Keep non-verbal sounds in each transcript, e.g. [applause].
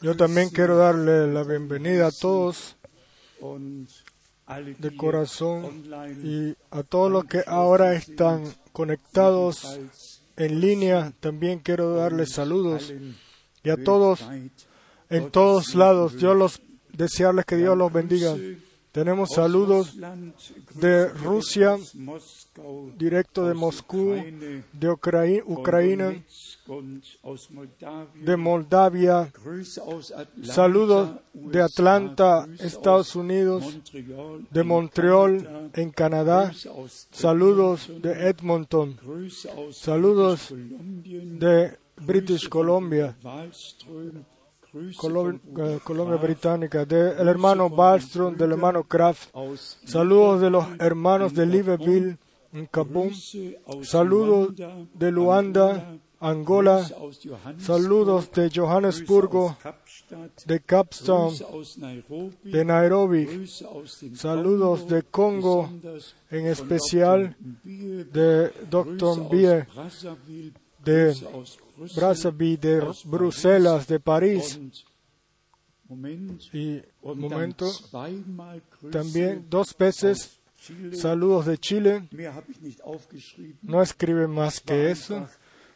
Yo también quiero darle la bienvenida a todos de corazón y a todos los que ahora están conectados en línea. También quiero darles saludos y a todos en todos lados. Yo los desearles que Dios los bendiga. Tenemos saludos de Rusia, directo de Moscú, de Ucrania, de Moldavia, saludos de Atlanta, Estados Unidos, de Montreal, en Canadá, saludos de Edmonton, saludos de British Columbia, Eh, Colombia Británica, del hermano Ballstrom, del hermano Kraft, saludos de los hermanos de Libreville, en aus saludos de Luanda, Angola, saludos de Johannesburgo, de Nairobi, de Nairobi, saludos de Congo, en especial de Grüße Dr. de Brazzaville, de Bruselas, de París. Y momento también dos veces saludos de Chile. No escribe más que eso,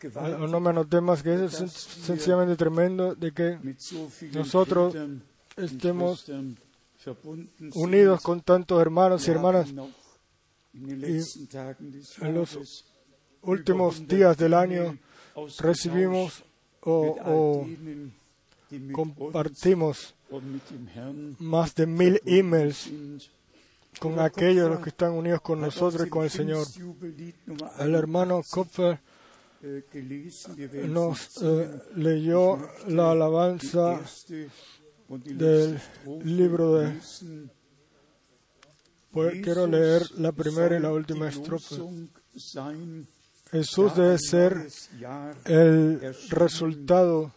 gewaltig, no me anoté más que eso, es sen- sencillamente tremendo de que nosotros estemos unidos con tantos hermanos y hermanas. des en los Últimos días del 100 año recibimos o, compartimos más de mil emails con aquellos los que están unidos con nosotros y con el Señor. El hermano 81, Kopfer nos eh, leyó la alabanza del libro de-. Pues quiero leer la primera y la última estrofa. Jesús debe ser el resultado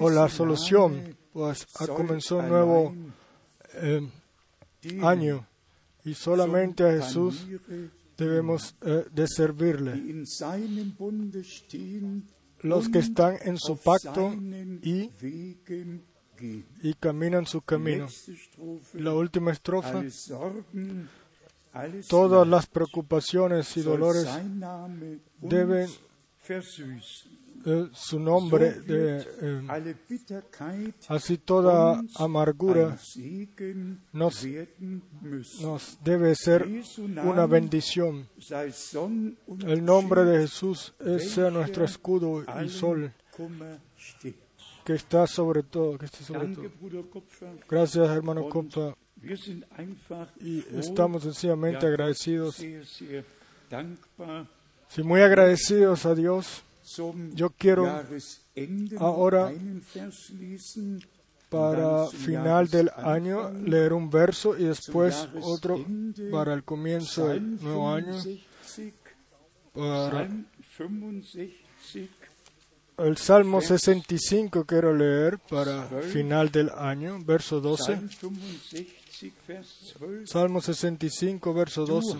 o la solución, pues ha comenzado un nuevo eh, año y solamente a Jesús debemos eh, de servirle. Los que están en su pacto y, y caminan su camino. La última estrofa, todas las preocupaciones y dolores deben eh, su nombre de eh, así toda amargura nos, nos debe ser una bendición. El nombre de Jesús es, sea nuestro escudo y sol que está sobre todo, que esté sobre todo. Gracias, hermano Copa. Y estamos sencillamente agradecidos, sí, muy agradecidos a Dios. Yo quiero ahora, para final del año, leer un verso y después otro para el comienzo del nuevo año. Para el Salmo 65 quiero leer para final del año, verso 12. Salmo 65, verso 12.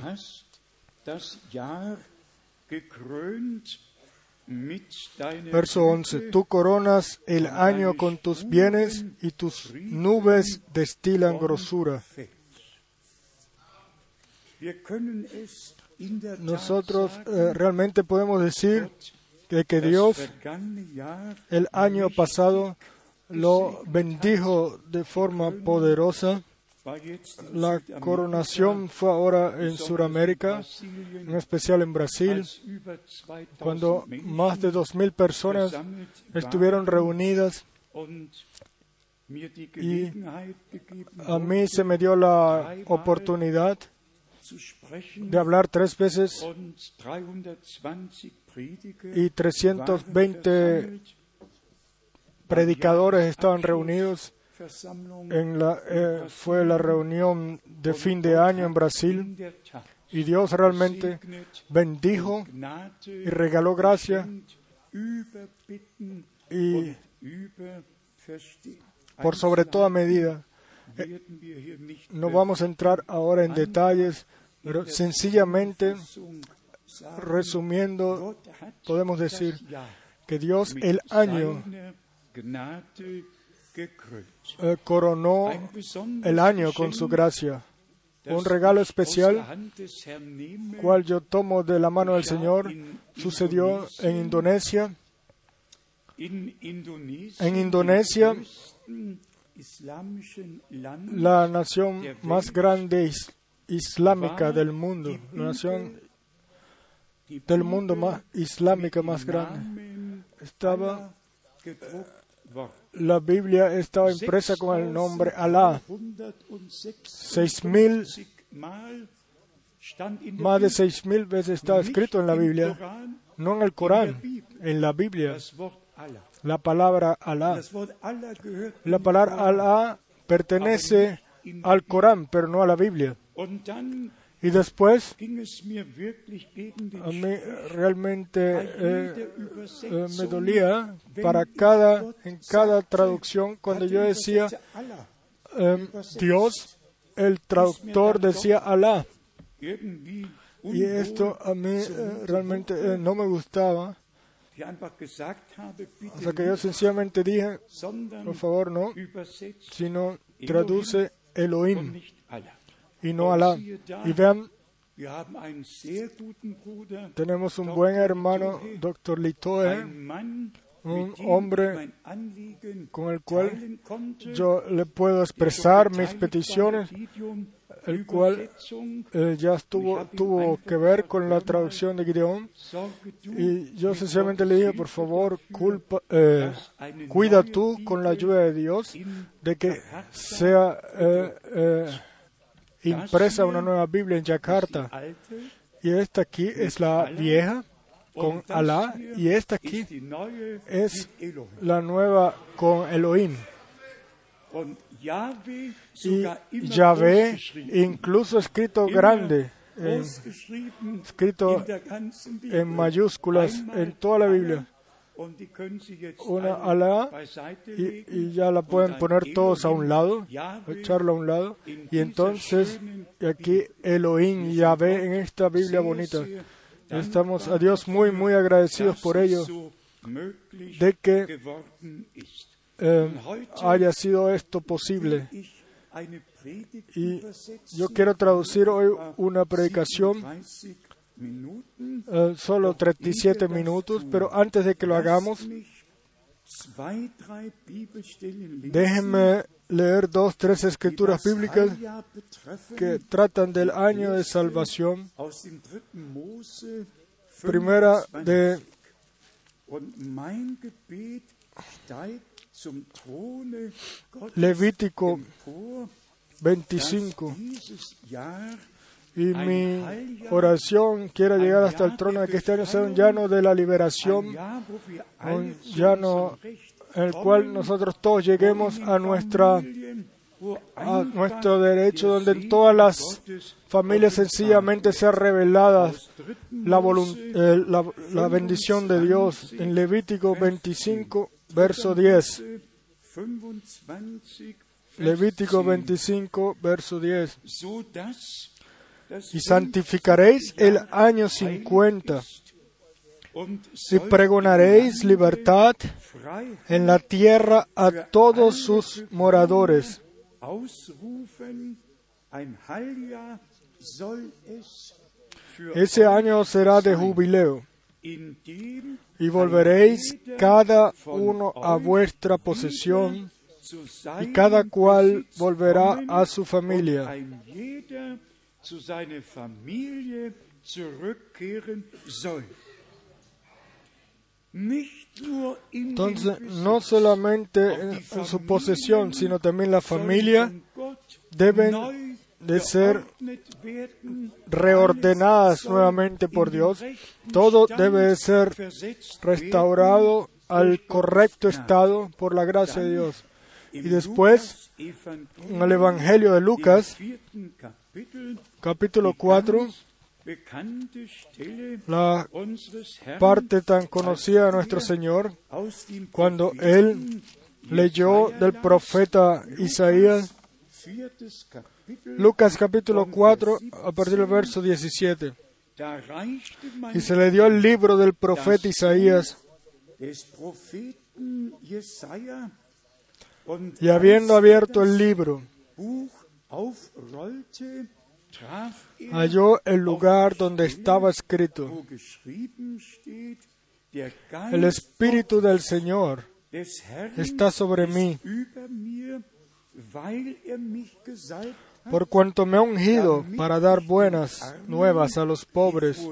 Verso 11. Tú coronas el año con tus bienes y tus nubes destilan grosura. Nosotros eh, realmente podemos decir que, que Dios el año pasado lo bendijo de forma poderosa. La coronación fue ahora en Sudamérica, en especial en Brasil, cuando más de dos mil personas estuvieron reunidas y a mí se me dio la oportunidad de hablar tres veces y 320 predicadores estaban reunidos. En la, eh, fue la reunión de fin de año en Brasil y Dios realmente bendijo y regaló gracia y por sobre toda medida. Eh, no vamos a entrar ahora en detalles, pero sencillamente, resumiendo, podemos decir que Dios el año eh, coronó el año con su gracia. Un regalo especial, cual yo tomo de la mano del Señor, sucedió en Indonesia. En Indonesia, la nación más grande islámica del mundo, la nación del mundo más islámica más grande, estaba la Biblia estaba impresa con el nombre Alá. Seis mil, más de seis mil veces está escrito en la Biblia, no en el Corán, en la Biblia. La palabra Alá. La palabra Alá pertenece al Corán, pero no a la Biblia. Y después, a mí realmente eh, eh, me dolía para cada, en cada traducción, cuando yo decía em, Dios, el traductor decía Alá. Y esto a mí eh, realmente no me gustaba. O sea que yo sencillamente dije, por favor, no, sino traduce Elohim y no Alá. Y vean, tenemos un buen hermano, Dr. Litoe, un hombre con el cual yo le puedo expresar mis peticiones, el cual eh, ya estuvo, tuvo que ver con la traducción de Gideón. Y yo sencillamente le dije, por favor, culpa, eh, cuida tú con la ayuda de Dios de que sea eh, impresa una nueva Biblia en Yakarta. Y esta aquí es la vieja con Alá y esta aquí es la nueva con Elohim. Y Yahvé, incluso escrito grande, escrito en mayúsculas en toda la Biblia una Alá y, ya la pueden poner todos a un lado, echarla a un lado. Y entonces aquí Elohim y Yahvé en esta Biblia bonita. Estamos a Dios muy, muy agradecidos por ello, de que eh, haya sido esto posible. Y yo quiero traducir hoy una predicación Uh, solo 37 minutos, pero antes de que lo hagamos, déjenme leer dos, tres escrituras bíblicas que tratan del año de salvación. Primera de Levítico 25 y mi oración quiere llegar hasta el trono de que este año sea un llano de la liberación, un llano en el cual nosotros todos lleguemos a nuestra a nuestro derecho, donde en todas las familias sencillamente sea revelada la, eh, la, la bendición de Dios. En Levítico 25, verso 10. Levítico 25, verso 10 y santificaréis el año cincuenta. Y pregonaréis libertad en la tierra a todos sus moradores. Ese año será de jubileo. Y volveréis cada uno a vuestra posesión y cada cual volverá a su familia entonces, no solamente en su posesión, sino también la familia deben de ser reordenadas nuevamente por Dios. Todo debe de ser restaurado al correcto estado por la gracia de Dios. Y después, en el Evangelio de Lucas, capítulo 4, la parte tan conocida de nuestro Señor, cuando Él leyó del profeta Isaías, Lucas capítulo 4, a partir del verso 17. Y se le dio el libro del profeta Isaías, Y habiendo abierto el libro, Halló el lugar donde estaba escrito, el Espíritu del Señor está sobre mí, por cuanto me ha ungido para dar buenas nuevas a los pobres.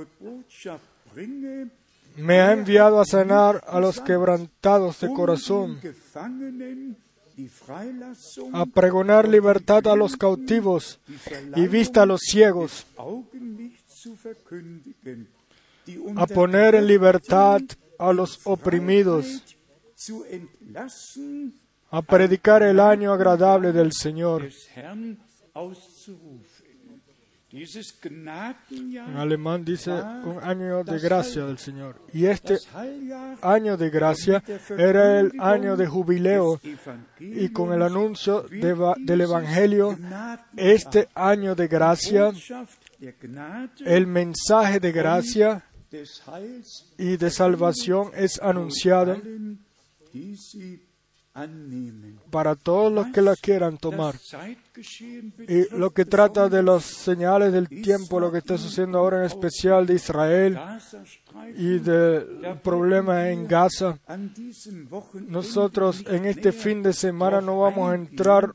Me ha enviado a sanar a los quebrantados de corazón, a pregonar libertad a los cautivos y vista a los ciegos, a poner en libertad a los oprimidos, a predicar el año agradable del Señor. En alemán dice un año de gracia del Señor. Y este año de gracia era el año de jubileo y con el anuncio de del Evangelio, este año de gracia, el mensaje de gracia y de salvación es anunciado para todos los que la quieran tomar. Y lo que trata de las señales del tiempo, lo que está sucediendo ahora en especial de Israel y del problema en Gaza, nosotros en este fin de semana no vamos a entrar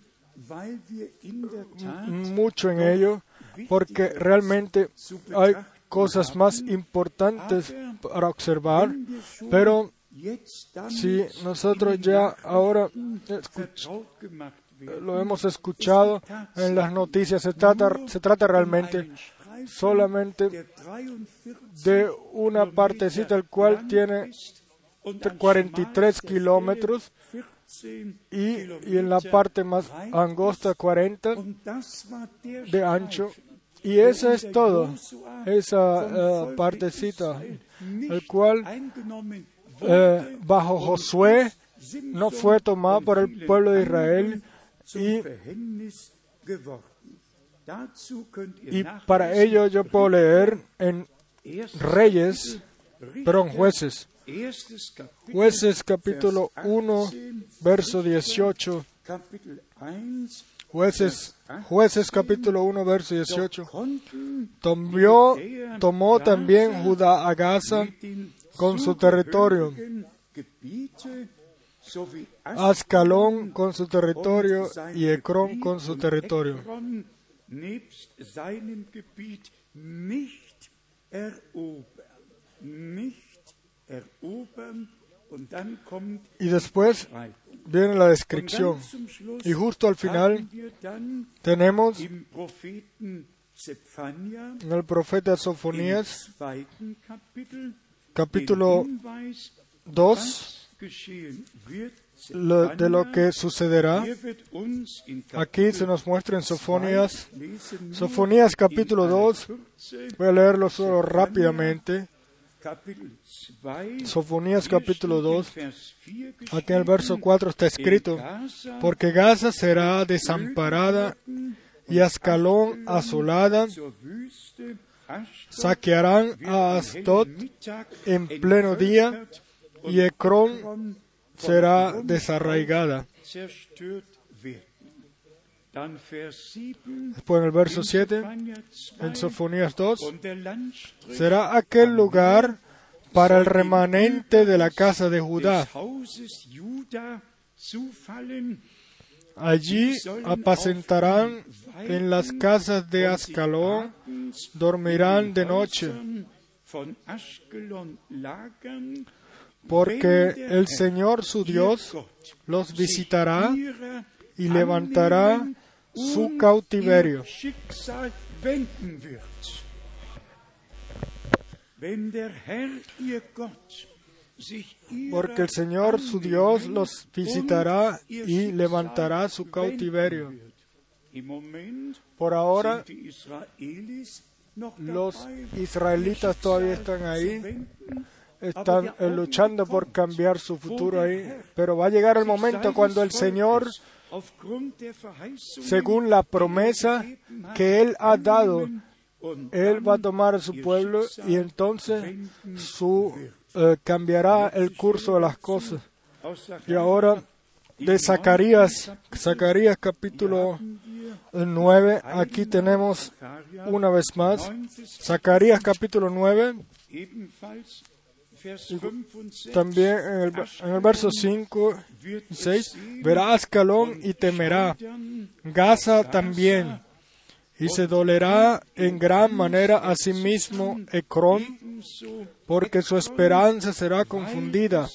mucho en ello, porque realmente hay cosas más importantes para observar, pero si nosotros ya ahora lo hemos escuchado en las noticias, se trata, se trata realmente solamente der 43 de una partecita el cual tiene ist und an 43 schmalster kilómetros Stelle 14 y, y en la parte más angosta 40 Und das war der de ancho. Y eso es todo, esa Volke partecita, el cual eh, bajo Josué no fue tomado und por el pueblo de Israel y, y para ello yo puedo leer en Reyes, perdón, jueces, jueces capítulo Vers 1, 18, verso Richter, 18, Kapitel 1, jueces, jueces capítulo 1, verso 18. konnten Tomó, tomó también Judá a Gaza con su territorio, Ascalón con su territorio y Ecrón con su territorio. Y después viene la descripción. Y justo al final tenemos en el profeta Sofonías capítulo den Hinweis, 2 was geschehen wird. lo- de lo que sucederá. Aquí se nos muestra en Sofonías, Sofonías capítulo in aller 2, Kürze, voy a leerlo solo rápidamente. Kapitel 2, Sofonías capítulo steht in 2, Vers 4 aquí en el verso geschrieben, 4 está escrito, porque Gaza será desamparada y Ascalón asolada, saquearán a Mittag en pleno día y Ecrón será desarraigada. auf zerstört werden. Dann Vers 7, Después en el verso in 7, Zephania en 2, Sofonías 2, und der Landstrich será aquel lugar para el remanente de la casa de Judá. Allí apacentarán en las casas de Ascalón, dormirán de noche, porque el Señor su Dios los visitará y levantará su cautiverio. Porque el Señor su Dios los visitará y levantará su cautiverio. Por ahora, los israelitas todavía están ahí, están eh, luchando por cambiar su futuro ahí, pero va a llegar el momento cuando el Señor, según la promesa que Él ha dado, Él va a tomar a su pueblo y entonces su, eh, cambiará el curso de las cosas. Y ahora de Zacarías, Zacarías capítulo 9, aquí tenemos una vez más, Zacarías capítulo 9, también en el, en el verso 5 y 6, verá Ascalón y temerá, Gaza también, y se dolerá en gran manera a sí mismo Ecrón, porque su esperanza será confundida.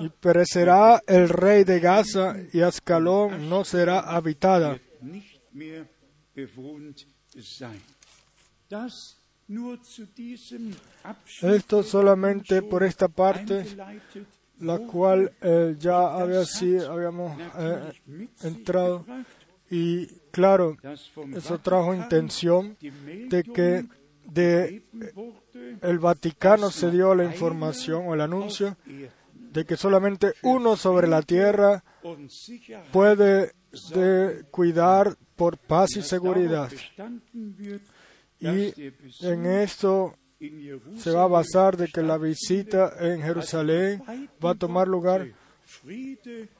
Y perecerá el rey de Gaza y Ascalón no será habitada. Esto solamente por esta parte, la cual eh, ya habíamos eh, entrado. Y claro, eso trajo intención de que de el Vaticano se dio la información o el anuncio de que solamente uno sobre la tierra puede de cuidar por paz y seguridad. Y en esto se va a basar de que la visita en Jerusalén va a tomar lugar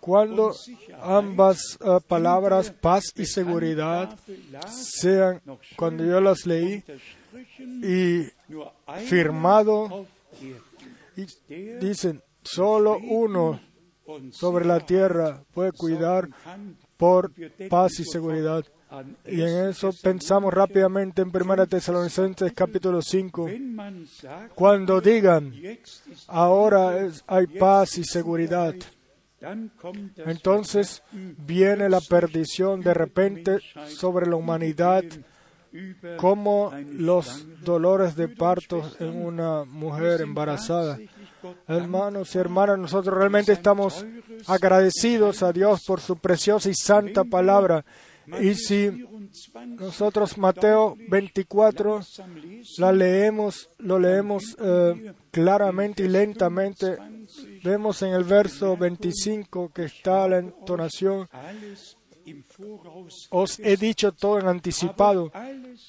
cuando ambas uh, palabras, paz y seguridad, sean, cuando yo las leí, y firmado, y dicen, solo uno sobre la tierra puede cuidar por paz y seguridad. Y en eso pensamos rápidamente en 1 Tesalonicenses capítulo 5. Cuando digan, ahora hay paz y seguridad, entonces viene la perdición de repente sobre la humanidad como los dolores de parto en una mujer embarazada. Hermanos y hermanas, nosotros realmente estamos agradecidos a Dios por su preciosa y santa palabra. Y si nosotros Mateo 24 la leemos, lo leemos eh, claramente y lentamente, vemos en el verso 25 que está la entonación, os he dicho todo en anticipado,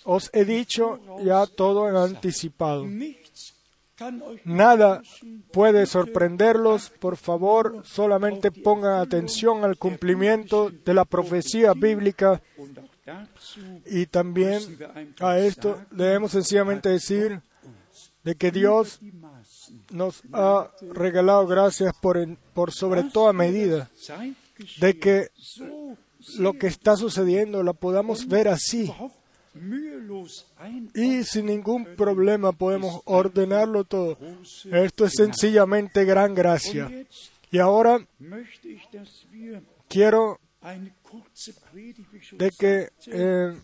os he dicho ya todo en anticipado. Nada puede sorprenderlos. Por favor, solamente pongan atención al cumplimiento de la profecía bíblica. Y también a esto debemos sencillamente decir de que Dios nos ha regalado gracias por, por sobre toda medida, de que lo que está sucediendo lo podamos ver así y sin ningún problema podemos ordenarlo todo. Esto es sencillamente gran gracia. Y ahora quiero de que eh,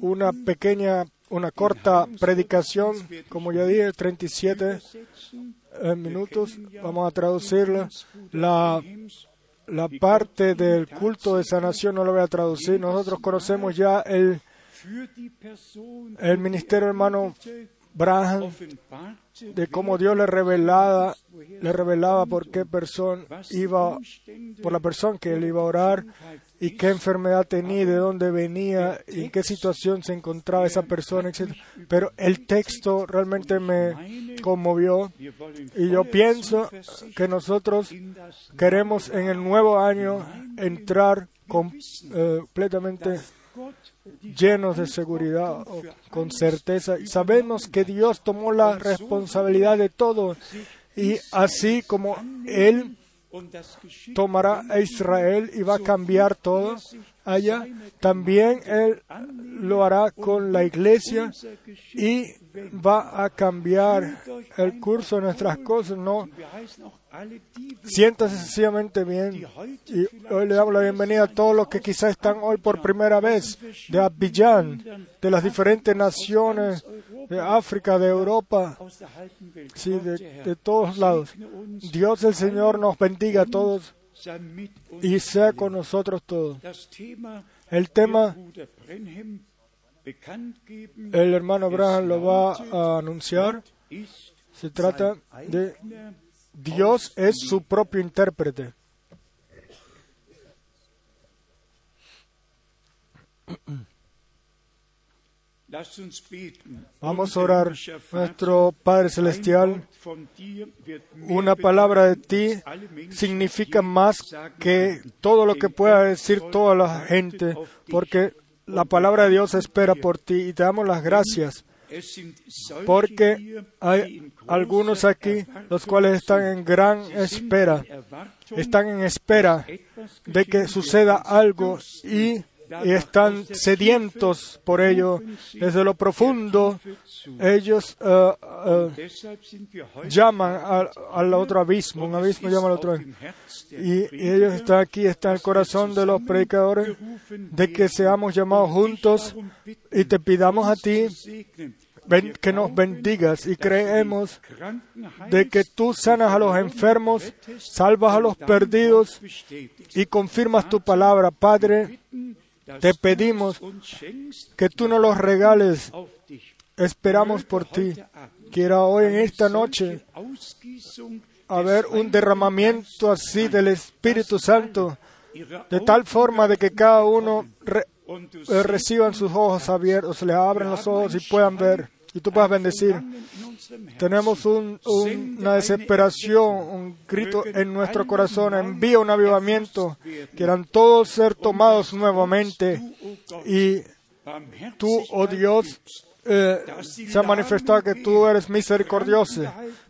una pequeña, una corta predicación, como ya dije, 37 eh, minutos, vamos a traducirla. La la parte del culto de sanación no lo voy a traducir. Nosotros conocemos ya el, el ministerio hermano Braham de cómo Dios le revelaba, le revelaba por qué persona iba, por la persona que él iba a orar y qué enfermedad tenía, de dónde venía y en qué situación se encontraba esa persona, etc. Pero el texto realmente me conmovió y yo pienso que nosotros queremos en el nuevo año entrar eh, completamente llenos de seguridad, con certeza. Sabemos que Dios tomó la responsabilidad de todo y así como Él tomará a Israel y va a cambiar todo allá, también Él lo hará con la iglesia y va a cambiar el curso de nuestras cosas. No, siéntase sencillamente bien y hoy le damos la bienvenida a todos los que quizás están hoy por primera vez de Abidjan, de las diferentes naciones de África, de Europa, sí, de, de todos lados. Dios el Señor nos bendiga a todos y sea con nosotros todos. El tema, el hermano Abraham lo va a anunciar. Se trata de Dios es su propio intérprete. Vamos a orar. Nuestro Padre Celestial, una palabra de ti significa más que todo lo que pueda decir toda la gente, porque la palabra de Dios espera por ti y te damos las gracias porque hay algunos aquí los cuales están en gran espera, están en espera de que suceda algo y están sedientos por ello. Desde lo profundo, ellos uh, uh, llaman al, otro abismo, un abismo llama al otro. Y, y ellos están aquí, está el corazón de los predicadores, de que seamos llamados juntos y te pidamos a ti que nos bendigas y creemos de que tú sanas a los enfermos, salvas a los perdidos y confirmas tu palabra. Padre, te pedimos que tú nos los regales. Esperamos por ti. Quiera hoy en esta noche haber un derramamiento así del Espíritu Santo, de tal forma de que cada uno eh, reciban sus ojos abiertos, les abren los ojos y puedan ver y tú puedas bendecir. Tenemos una desesperación, un grito en nuestro corazón. Envía un avivamiento. Quieran todos ser tomados nuevamente. Y tú, oh Dios, eh, se ha manifestado que tú eres misericordioso,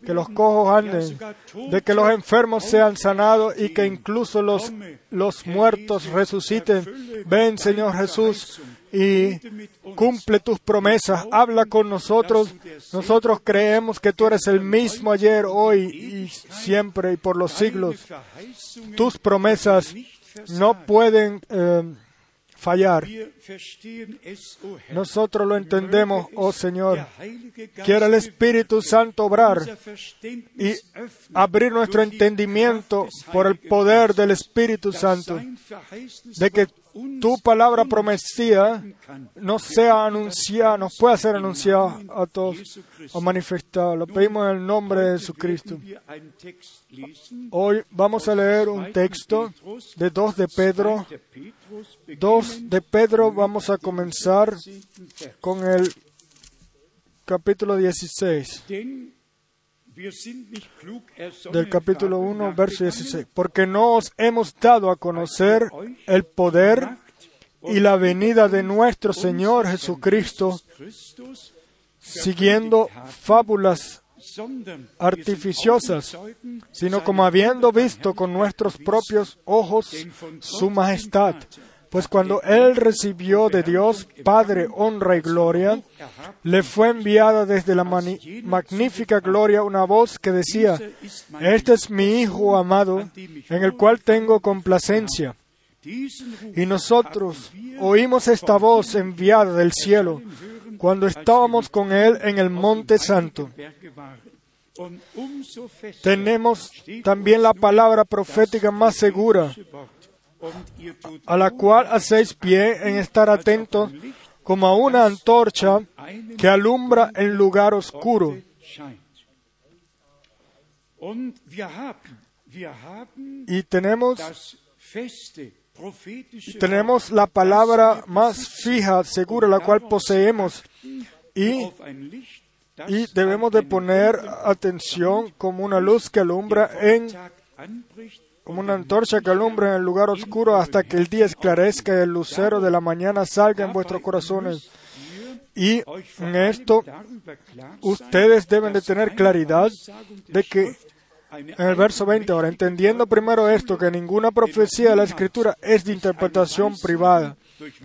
que los cojos anden, de que los enfermos sean sanados y que incluso los, los muertos resuciten. Ven, Señor Jesús, y cumple tus promesas, habla con nosotros. Nosotros creemos que tú eres el mismo ayer, hoy y siempre y por los siglos. Tus promesas no pueden eh, fallar. Nosotros lo entendemos, oh Señor. Quiera el Espíritu Santo obrar y abrir nuestro entendimiento por el poder del Espíritu Santo, de que tu palabra prometida nos sea anunciada, nos pueda ser anunciada a todos o manifestada. Lo pedimos en el nombre de Jesucristo. Hoy vamos a leer un texto de 2 de Pedro. 2 de Pedro, vamos a comenzar con el capítulo 16 del capítulo 1, verso 16. Porque no os hemos dado a conocer el poder y la venida de nuestro Señor Jesucristo, siguiendo fábulas artificiosas, sino como habiendo visto con nuestros propios ojos su majestad pues cuando él recibió de Dios Padre honra y gloria, le fue enviada desde la magnífica gloria una voz que decía, Este es mi Hijo amado, en el cual tengo complacencia. Y nosotros oímos esta voz enviada del cielo cuando estábamos con Él en el Monte Santo. Tenemos también la palabra profética más segura a la cual hacéis pie en estar atentos como a una antorcha que alumbra en lugar oscuro. Y tenemos, tenemos la palabra más fija, segura, la cual poseemos. Y, y debemos de poner atención como una luz que alumbra en como una antorcha que alumbra en el lugar oscuro hasta que el día esclarezca y el lucero de la mañana salga en vuestros corazones. Y en esto ustedes deben de tener claridad de que en el verso 20 ahora, entendiendo primero esto, que ninguna profecía de la Escritura es de interpretación privada,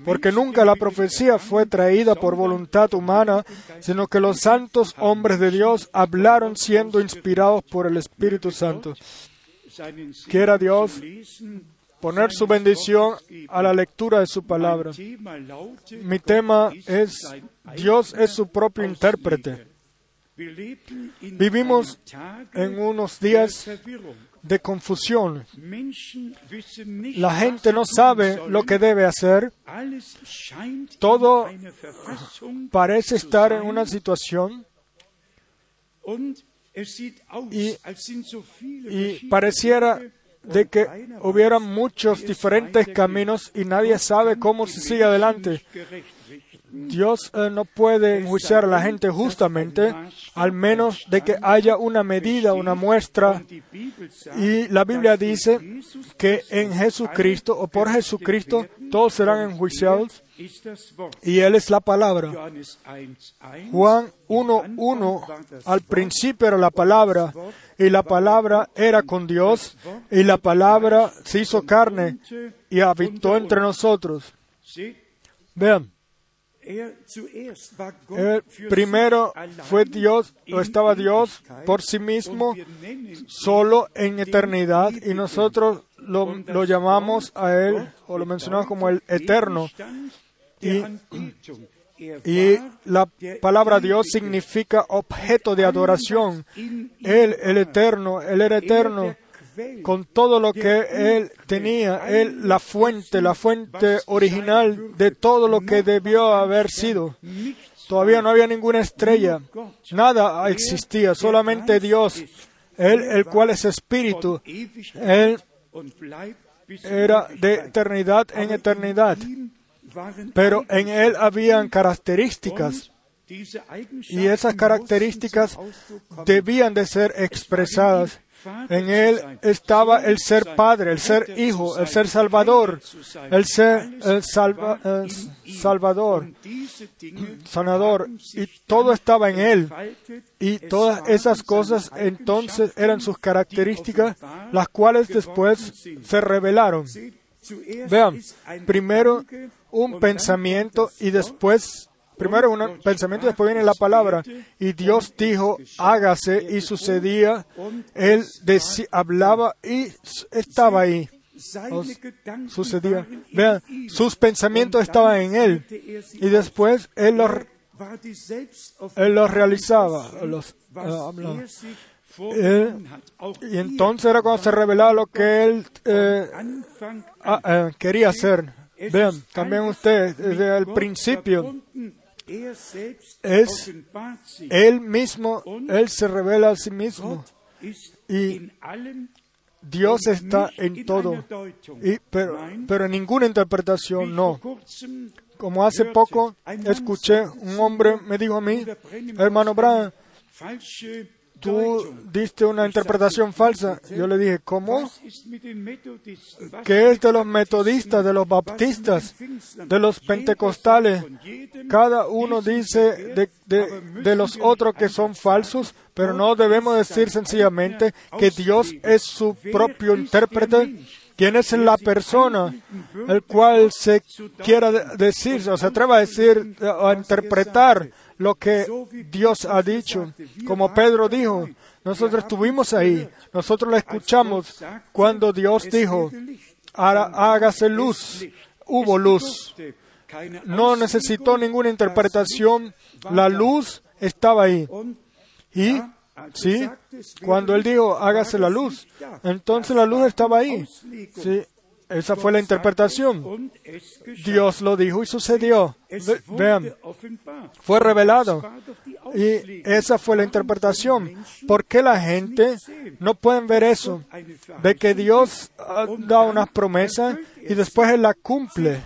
porque nunca la profecía fue traída por voluntad humana, sino que los santos hombres de Dios hablaron siendo inspirados por el Espíritu Santo. Quiera Dios poner su bendición a la lectura de su palabra. Mi tema es Dios es su propio intérprete. Vivimos en unos días de confusión. La gente no sabe lo que debe hacer. Todo parece estar en una situación y, pareciera de que hubiera muchos diferentes caminos y nadie sabe cómo se sigue adelante. Dios eh, no puede enjuiciar a la gente justamente, al menos de que haya una medida, una muestra. Y la Biblia dice que en Jesucristo o por Jesucristo todos serán enjuiciados y Él es la palabra. Juan 1.1, al principio era la palabra, y la palabra era con Dios, y la palabra se hizo carne y habitó entre nosotros. Vean, el primero fue Dios, o estaba Dios por sí mismo, solo en eternidad, y nosotros lo, lo llamamos a Él, o lo mencionamos como el eterno. Y, y la palabra Dios significa objeto de adoración. Él, el eterno, Él era eterno con todo lo que Él tenía, Él la fuente, la fuente original de todo lo que debió haber sido. Todavía no había ninguna estrella, nada existía, solamente Dios, Él el cual es espíritu, Él era de eternidad en eternidad, pero en Él habían características y esas características debían de ser expresadas en Él estaba el ser Padre, el ser Hijo, el ser Salvador, el ser Salvador, sanador, y todo estaba en Él. Y todas esas cosas entonces eran sus características, las cuales después se revelaron. Vean, primero un pensamiento y después Primero un pensamiento, después viene la palabra. Y Dios dijo, hágase, y sucedía. Él hablaba y estaba ahí. sucedía. Vean, sus pensamientos estaban en Él. Y después Él los, él los realizaba. Los, y entonces era cuando se revelaba lo que Él eh, eh, quería hacer. Vean, también ustedes, desde el principio, es Él mismo, Él se revela a sí mismo. Y Dios está en todo, y, pero, pero en ninguna interpretación no. Como hace poco escuché, un hombre me dijo a mí, hermano Brown, tú diste una interpretación falsa. Yo le dije, ¿cómo? ¿Qué es de los metodistas, de los baptistas, de los pentecostales? Cada uno dice de, de, los otros que son falsos, pero no debemos decir sencillamente que Dios es su propio intérprete. ¿Quién es la persona el cual se quiera decir o se atreva a decir, a interpretar lo que Dios ha dicho. Como Pedro dijo, nosotros estuvimos ahí, nosotros lo escuchamos cuando Dios dijo, hágase luz, hubo luz. No necesitó ninguna interpretación, la luz estaba ahí. Y, sí, cuando Él dijo, hágase la luz, entonces la luz estaba ahí. Sí, esa fue la interpretación. Dios lo dijo y sucedió. vean, fue revelado. Y esa fue la interpretación. ¿Por qué la gente no puede ver eso? De que Dios da unas promesas y después Él la cumple.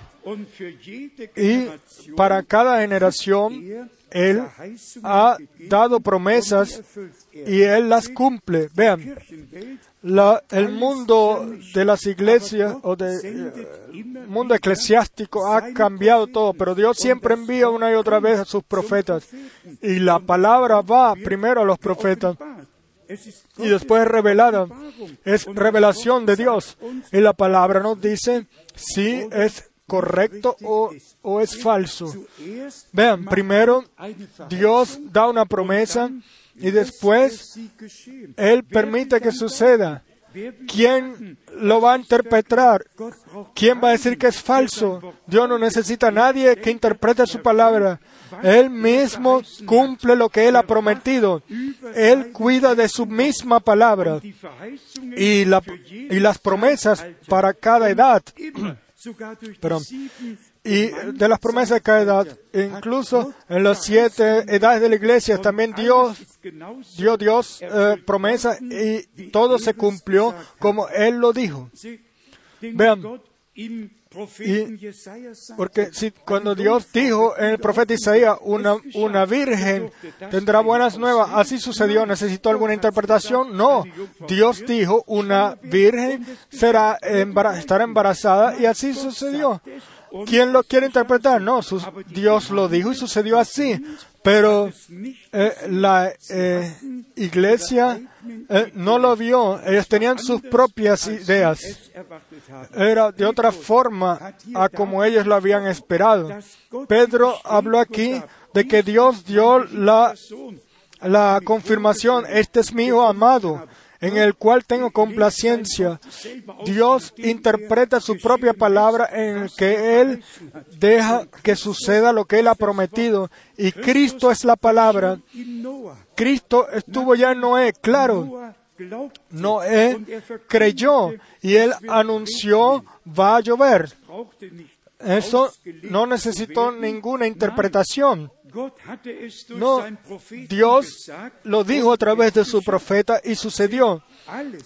Y para cada generación, Él ha dado promesas y Él las cumple. Vean, el mundo de las iglesias o del eh, mundo eclesiástico ha cambiado todo, pero Dios siempre envía una y otra vez a sus profetas. Y la palabra va primero a los profetas y después es revelada. Es revelación de Dios. Y la palabra nos dice si es correcto o, es falso. Vean, primero Dios da una promesa y después Él permite que suceda. ¿Quién lo va a interpretar? ¿Quién va a decir que es falso? Dios no necesita a nadie que interprete su palabra. Él mismo cumple lo que Él ha prometido. Él cuida de su misma palabra y, la, y las promesas para cada edad. Pero y de las promesas de cada edad. Incluso en las siete edades de la iglesia también Dios dio Dios eh, promesa y todo se cumplió como Él lo dijo. Vean, porque si, cuando Dios dijo en el profeta Isaías, una, una virgen tendrá buenas nuevas, así sucedió, ¿necesitó alguna interpretación? No, Dios dijo, una virgen será estará embarazada y así sucedió. ¿Quién lo quiere interpretar? No, Dios lo dijo y sucedió así. Pero eh, la eh, iglesia eh, no lo vio. Ellos tenían sus propias ideas. Era de otra forma a como ellos lo habían esperado. Pedro habló aquí de que Dios dio la, la confirmación. Este es mi hijo amado en el cual tengo complacencia. Dios interpreta su propia palabra en el que Él deja que suceda lo que Él ha prometido. Y Cristo es la palabra. Cristo estuvo ya en Noé, claro. Noé creyó y Él anunció va a llover. Eso no necesitó ninguna interpretación. No, Dios lo dijo a través de su profeta y sucedió.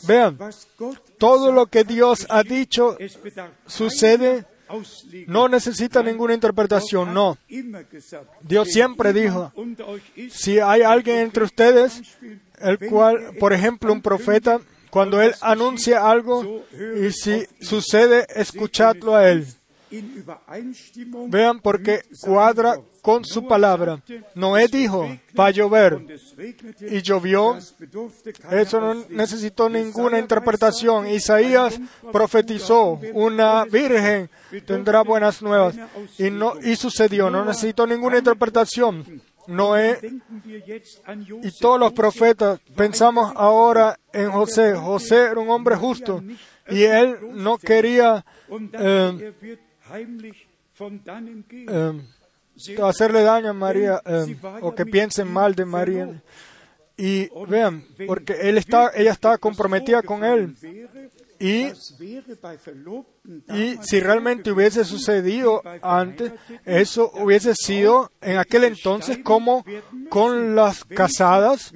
Vean, todo lo que Dios ha dicho sucede, no necesita ninguna interpretación, no. Dios siempre dijo, si hay alguien entre ustedes, el cual, por ejemplo, un profeta, cuando él anuncia algo y si sucede, escuchadlo a él. Vean porque cuadra con su palabra. Noé dijo, va a llover. Y llovió. Eso no necesitó ninguna interpretación. Isaías profetizó, una virgen tendrá buenas nuevas. Y, no, y sucedió, no necesitó ninguna interpretación. Noé y todos los profetas, pensamos ahora en José. José era un hombre justo y él no quería eh, eh, hacerle daño a María eh, o que piensen mal de María. Y vean, porque él está, ella estaba comprometida con él. Y, y si realmente hubiese sucedido antes, eso hubiese sido en aquel entonces como con las casadas,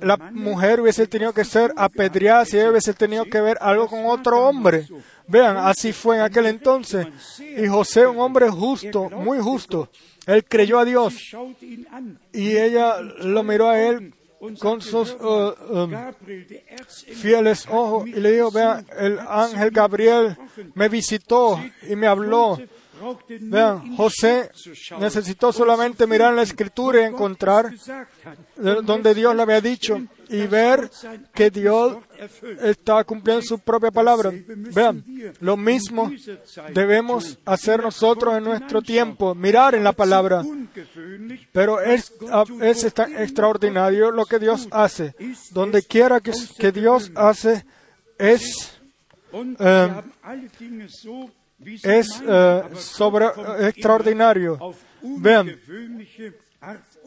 la mujer hubiese tenido que ser apedreada si ella hubiese tenido que ver algo con otro hombre. Vean, así fue en aquel entonces. Y José, un hombre justo, muy justo, él creyó a Dios. Y ella lo miró a él con sus uh, um, fieles ojos y le dijo, vean, el ángel Gabriel me visitó y me habló Vean, José necesitó solamente mirar la escritura y encontrar donde Dios le había dicho y ver que Dios está cumpliendo su propia palabra. Vean, lo mismo debemos hacer nosotros en nuestro tiempo, mirar en la palabra. Pero es, es extraordinario lo que Dios hace. Donde quiera que, que Dios hace es... Eh, es eh, extraordinario. Vean,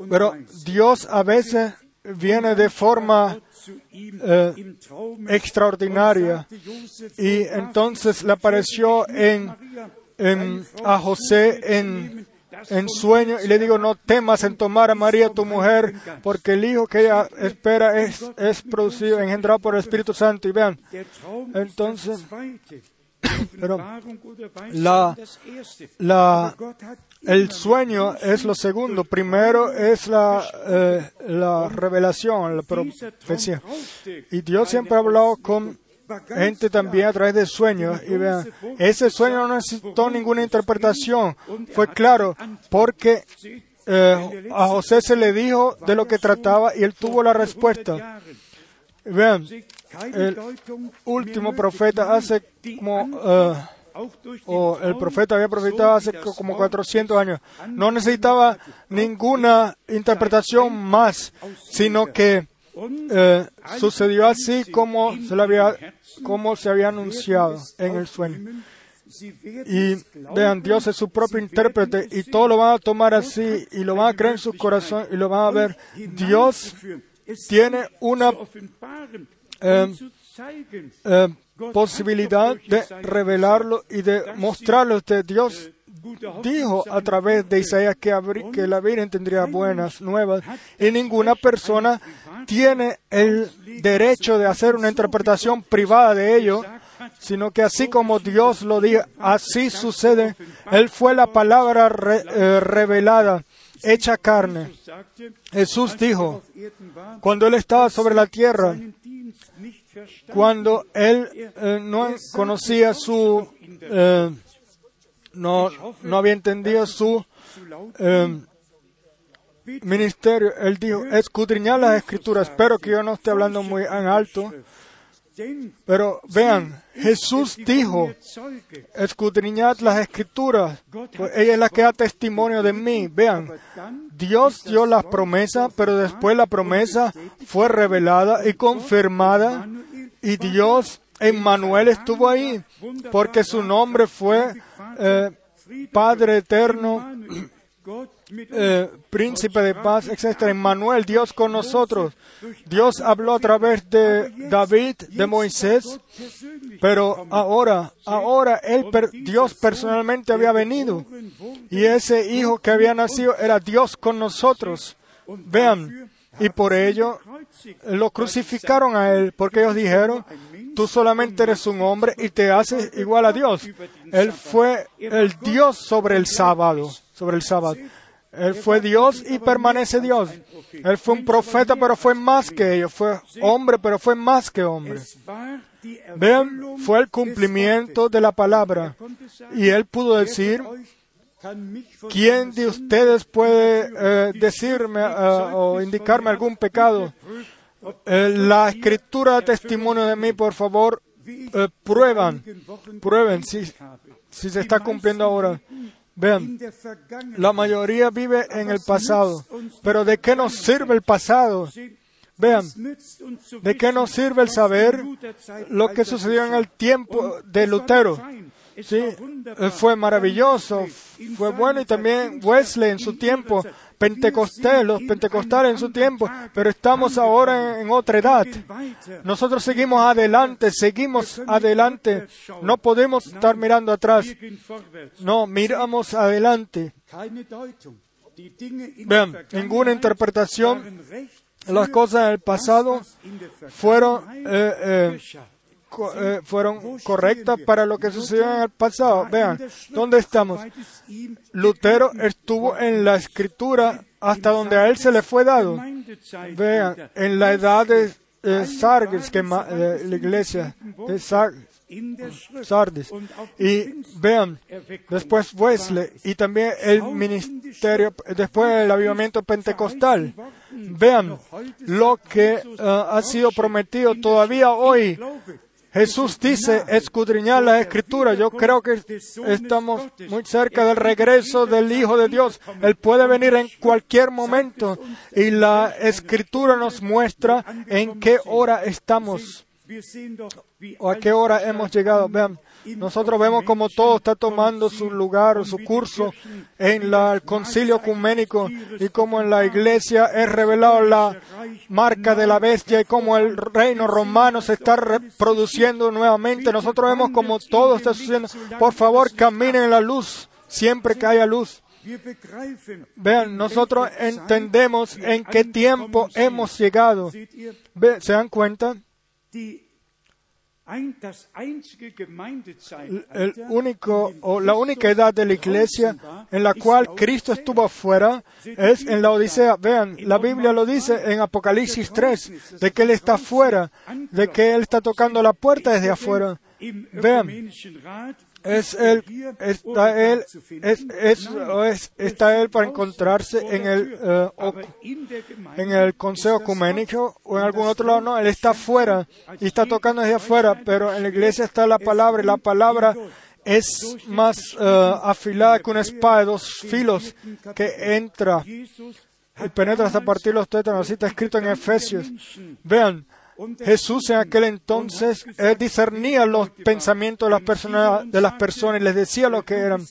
pero Dios a veces viene de forma eh, extraordinaria y entonces le apareció en, a José en, en sueño y le digo, no temas en tomar a María tu mujer, porque el hijo que ella espera es, es producido, engendrado por el Espíritu Santo. Y vean, entonces [coughs] pero la, la, el sueño es lo segundo. Primero es la, eh, la revelación, la profecía. Y Dios siempre ha hablado con gente también a través de sueños. Y vean, ese sueño no necesitó ninguna interpretación. Fue claro, porque eh, a José se le dijo de lo que trataba y él tuvo la respuesta. Vean, el último profeta hace como, uh, o el profeta había profetado hace como 400 años, no necesitaba ninguna interpretación más, sino que uh, sucedió así como se, había, como se había anunciado en el sueño. Y vean, Dios es su propio intérprete y todo lo van a tomar así y lo van a creer en su corazón y lo van a ver. Dios tiene una eh, eh, posibilidad de revelarlo y de mostrarlo. Usted, Dios dijo a través de Isaías que, que la Virgen tendría buenas nuevas y ninguna persona tiene el derecho de hacer una interpretación privada de ello, sino que así como Dios lo dijo, así sucede. Él fue la palabra eh, revelada, hecha carne. Jesús dijo, cuando Él estaba sobre la tierra, cuando Él eh, no conocía su, eh, no, no había entendido su eh, ministerio, Él dijo, escudriñar las escrituras. Espero que yo no esté hablando muy en alto, pero vean, Jesús dijo, escudriñad las escrituras, pues ella es la que da testimonio de mí. Vean, Dios dio la promesa, pero después la promesa fue revelada y confirmada y Dios, Emmanuel, estuvo ahí, porque su nombre fue eh, Padre Eterno, eh, Príncipe de Paz, etc. Emmanuel, Dios con nosotros. Dios habló a través de David, de Moisés, pero ahora, ahora Dios personalmente había venido y ese hijo que había nacido era Dios con nosotros. Vean, y por ello lo crucificaron a él, porque ellos dijeron, tú solamente eres un hombre y te haces igual a Dios. Él fue el Dios sobre el sábado, sobre el sábado. Él fue Dios y permanece Dios. Él fue un profeta, pero fue más que ellos. Fue hombre, pero fue más que hombre. Vean, fue el cumplimiento de la palabra. Y él pudo decir, ¿quién de ustedes puede eh, decirme eh, o indicarme algún pecado? Eh, la escritura da testimonio de mí, por favor, prueban, prueben si, si se está cumpliendo ahora. Vean, la mayoría vive en el pasado, pero ¿de qué nos sirve el pasado? Vean, ¿de qué nos sirve el saber lo que sucedió en el tiempo de Lutero? Sí, fue maravilloso, fue bueno y también Wesley en su tiempo, Pentecostés, los pentecostales en su tiempo, pero estamos ahora en, otra edad. Nosotros seguimos adelante, seguimos adelante, no podemos estar mirando atrás, no, miramos adelante. Vean, ninguna interpretación, las cosas del pasado fueron eh, eh, eh, fueron correctas para lo que sucedió en el pasado. Vean, ¿dónde estamos? Lutero estuvo en la escritura hasta donde a él se le fue dado. Vean, en la edad de eh, Sardes, que de la iglesia de Sar- Sardes. Y vean, después Wesley y también el ministerio, después el avivamiento pentecostal. Vean lo que eh, ha sido prometido todavía hoy. Jesús dice, escudriñar la escritura. Yo creo que estamos muy cerca del regreso del Hijo de Dios. Él puede venir en cualquier momento y la escritura nos muestra en qué hora estamos o a qué hora hemos llegado. Vean, nosotros vemos como todo está tomando su lugar o su curso en la- el concilio ecuménico y como en la iglesia es revelado la marca de la bestia y como el reino romano se está reproduciendo nuevamente. Nosotros vemos como todo está sucediendo. Por favor, caminen en la luz siempre que haya luz. Vean, nosotros entendemos en qué tiempo hemos llegado. ¿Se dan cuenta? El único o la única edad de la iglesia en la cual Cristo estuvo afuera es en la Odisea. Vean, la Biblia lo dice en Apocalipsis 3, de que Él está afuera, de que Él está tocando la puerta desde afuera. Vean, es él, está él, es, es- es- está él para encontrarse en el, eh, o- en el Consejo Ecuménico o en algún otro lado. No, él está afuera y está tocando desde afuera, pero en la iglesia está la palabra y la palabra es más eh, afilada que una espada de dos filos que entra y penetra hasta partir los tétanos. Así está escrito en Efesios. Vean, Jesús en aquel entonces él discernía los pensamientos de las personas, de las personas y les decía lo que eran.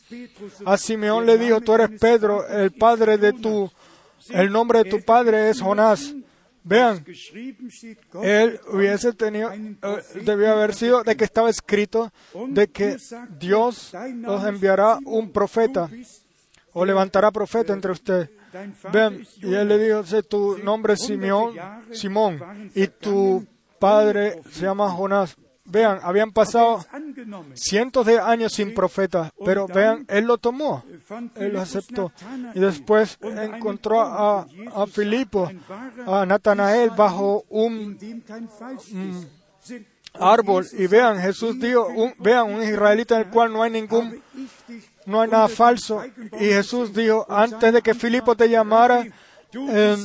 A Simeón le dijo, tú eres Pedro, el padre de tu, el nombre de tu padre es Jonás. Vean, él hubiese tenido, eh, debió haber sido de que estaba escrito de que Dios os enviará un profeta o levantará profeta entre ustedes. Vean, y él le dijo, "Sí, tu nombre es Simeón, Simón, y tu padre se llama Jonás. Vean, habían pasado cientos de años sin profeta, pero vean, él lo tomó, él lo aceptó. Y después encontró a, a Filipo, a Natanael bajo un, árbol. Y vean, Jesús dijo, un, vean, un israelita en el cual no hay ningún, no hay nada falso. Y Jesús dijo, antes de que Filipo te llamara, eh,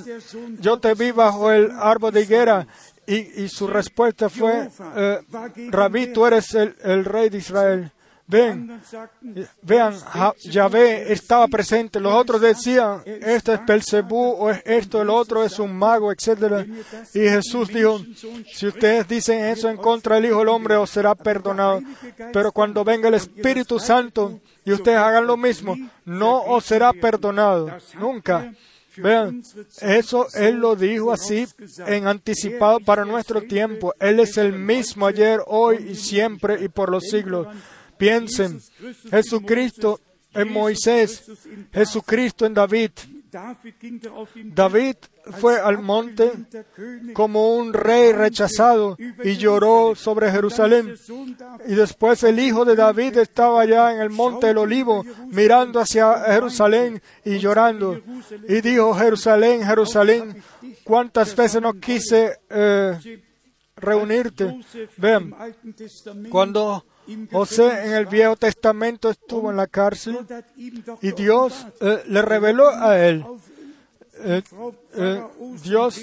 yo te vi bajo el árbol de higuera y, y su respuesta fue, eh, Rabí, tú eres el, el, rey de Israel. Ven, vean, Yahvé estaba presente. Los otros decían, este es Belcebú, o es esto, el otro es un mago, etc. Y Jesús dijo, si ustedes dicen eso en contra del Hijo del Hombre, os será perdonado. Pero cuando venga el Espíritu Santo y ustedes hagan lo mismo, no os será perdonado. Nunca. Vean, eso Él lo dijo así en anticipado para nuestro tiempo. Él es el mismo ayer, hoy y siempre y por los siglos. Piensen, Jesucristo en Moisés, Jesucristo en David. David fue al monte como un rey rechazado y lloró sobre Jerusalén. Y después el hijo de David estaba allá en el monte del olivo mirando hacia Jerusalén y llorando. Y dijo, Jerusalén, Jerusalén, ¿cuántas veces no quise eh, reunirte? Vean, cuando José en el Viejo Testamento estuvo en la cárcel y Dios eh, le reveló a él. Eh, eh, Dios,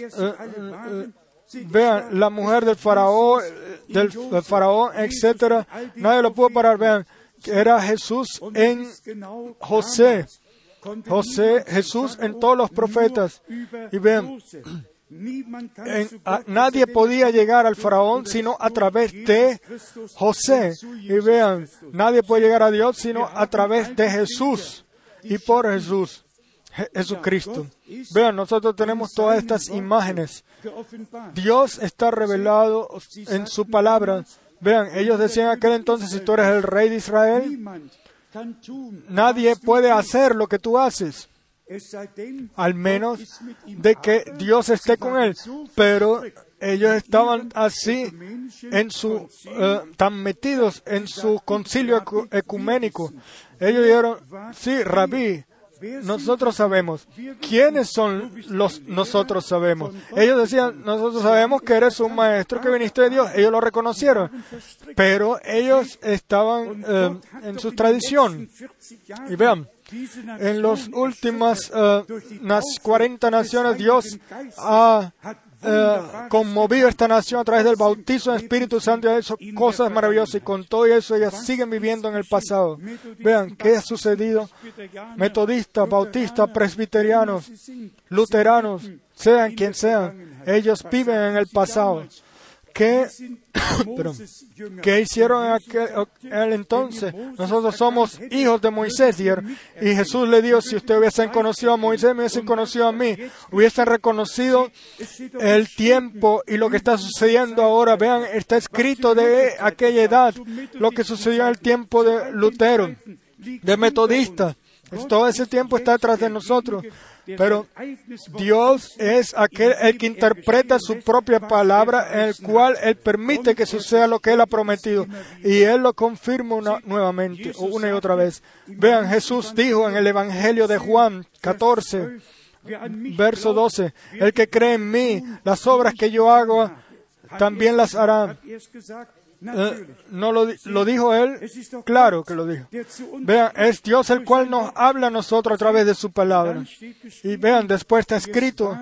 vean, la mujer del faraón, del, faraón, etcétera, nadie lo pudo parar. Vean, era Jesús en José. José, Jesús en todos los profetas. Y vean, nadie podía llegar al faraón sino a través de José. Y vean, nadie puede llegar a Dios sino a través de Jesús y por Jesús. Jesucristo. Vean, nosotros tenemos todas estas imágenes. Dios está revelado en su palabra. Vean, ellos decían aquel entonces, si tú eres el rey de Israel, nadie puede hacer lo que tú haces al menos de que Dios esté con él. Pero ellos estaban así en su, eh, tan metidos en su concilio ecuménico. Ellos dijeron, sí, rabí, nosotros sabemos. ¿Quiénes son los nosotros sabemos? Ellos decían, nosotros sabemos que eres un maestro que viniste de Dios. Ellos lo reconocieron. Pero ellos estaban eh, en su tradición. Y vean, en las últimas uh, 40 naciones Dios ha uh, conmovido esta nación a través del bautizo del Espíritu Santo y ha hecho cosas maravillosas y con todo eso ellas siguen viviendo en el pasado. Vean qué ha sucedido. Metodistas, bautistas, presbiterianos, luteranos, sean quien sean, ellos viven en el pasado. ¿Qué, [coughs] ¿Qué hicieron en aquel, entonces? Nosotros somos hijos de Moisés. Y Jesús le dijo, si ustedes hubiesen conocido a Moisés, me hubiesen conocido a mí. Hubiesen reconocido el tiempo y lo que está sucediendo ahora. Vean, está escrito de aquella edad, lo que sucedió en el tiempo de Lutero, de Metodista. Todo ese tiempo está detrás de nosotros. Pero Dios es aquel el que interpreta su propia palabra, el cual Él permite que suceda lo que Él ha prometido. Y Él lo confirma nuevamente, una y otra vez. Vean, Jesús dijo en el Evangelio de Juan 14, verso 12, el que cree en mí, las obras que yo hago, también las hará. Eh, no lo, lo, dijo él, claro que lo dijo. Vean, es Dios el cual nos habla a nosotros a través de su palabra. Y vean, después está escrito,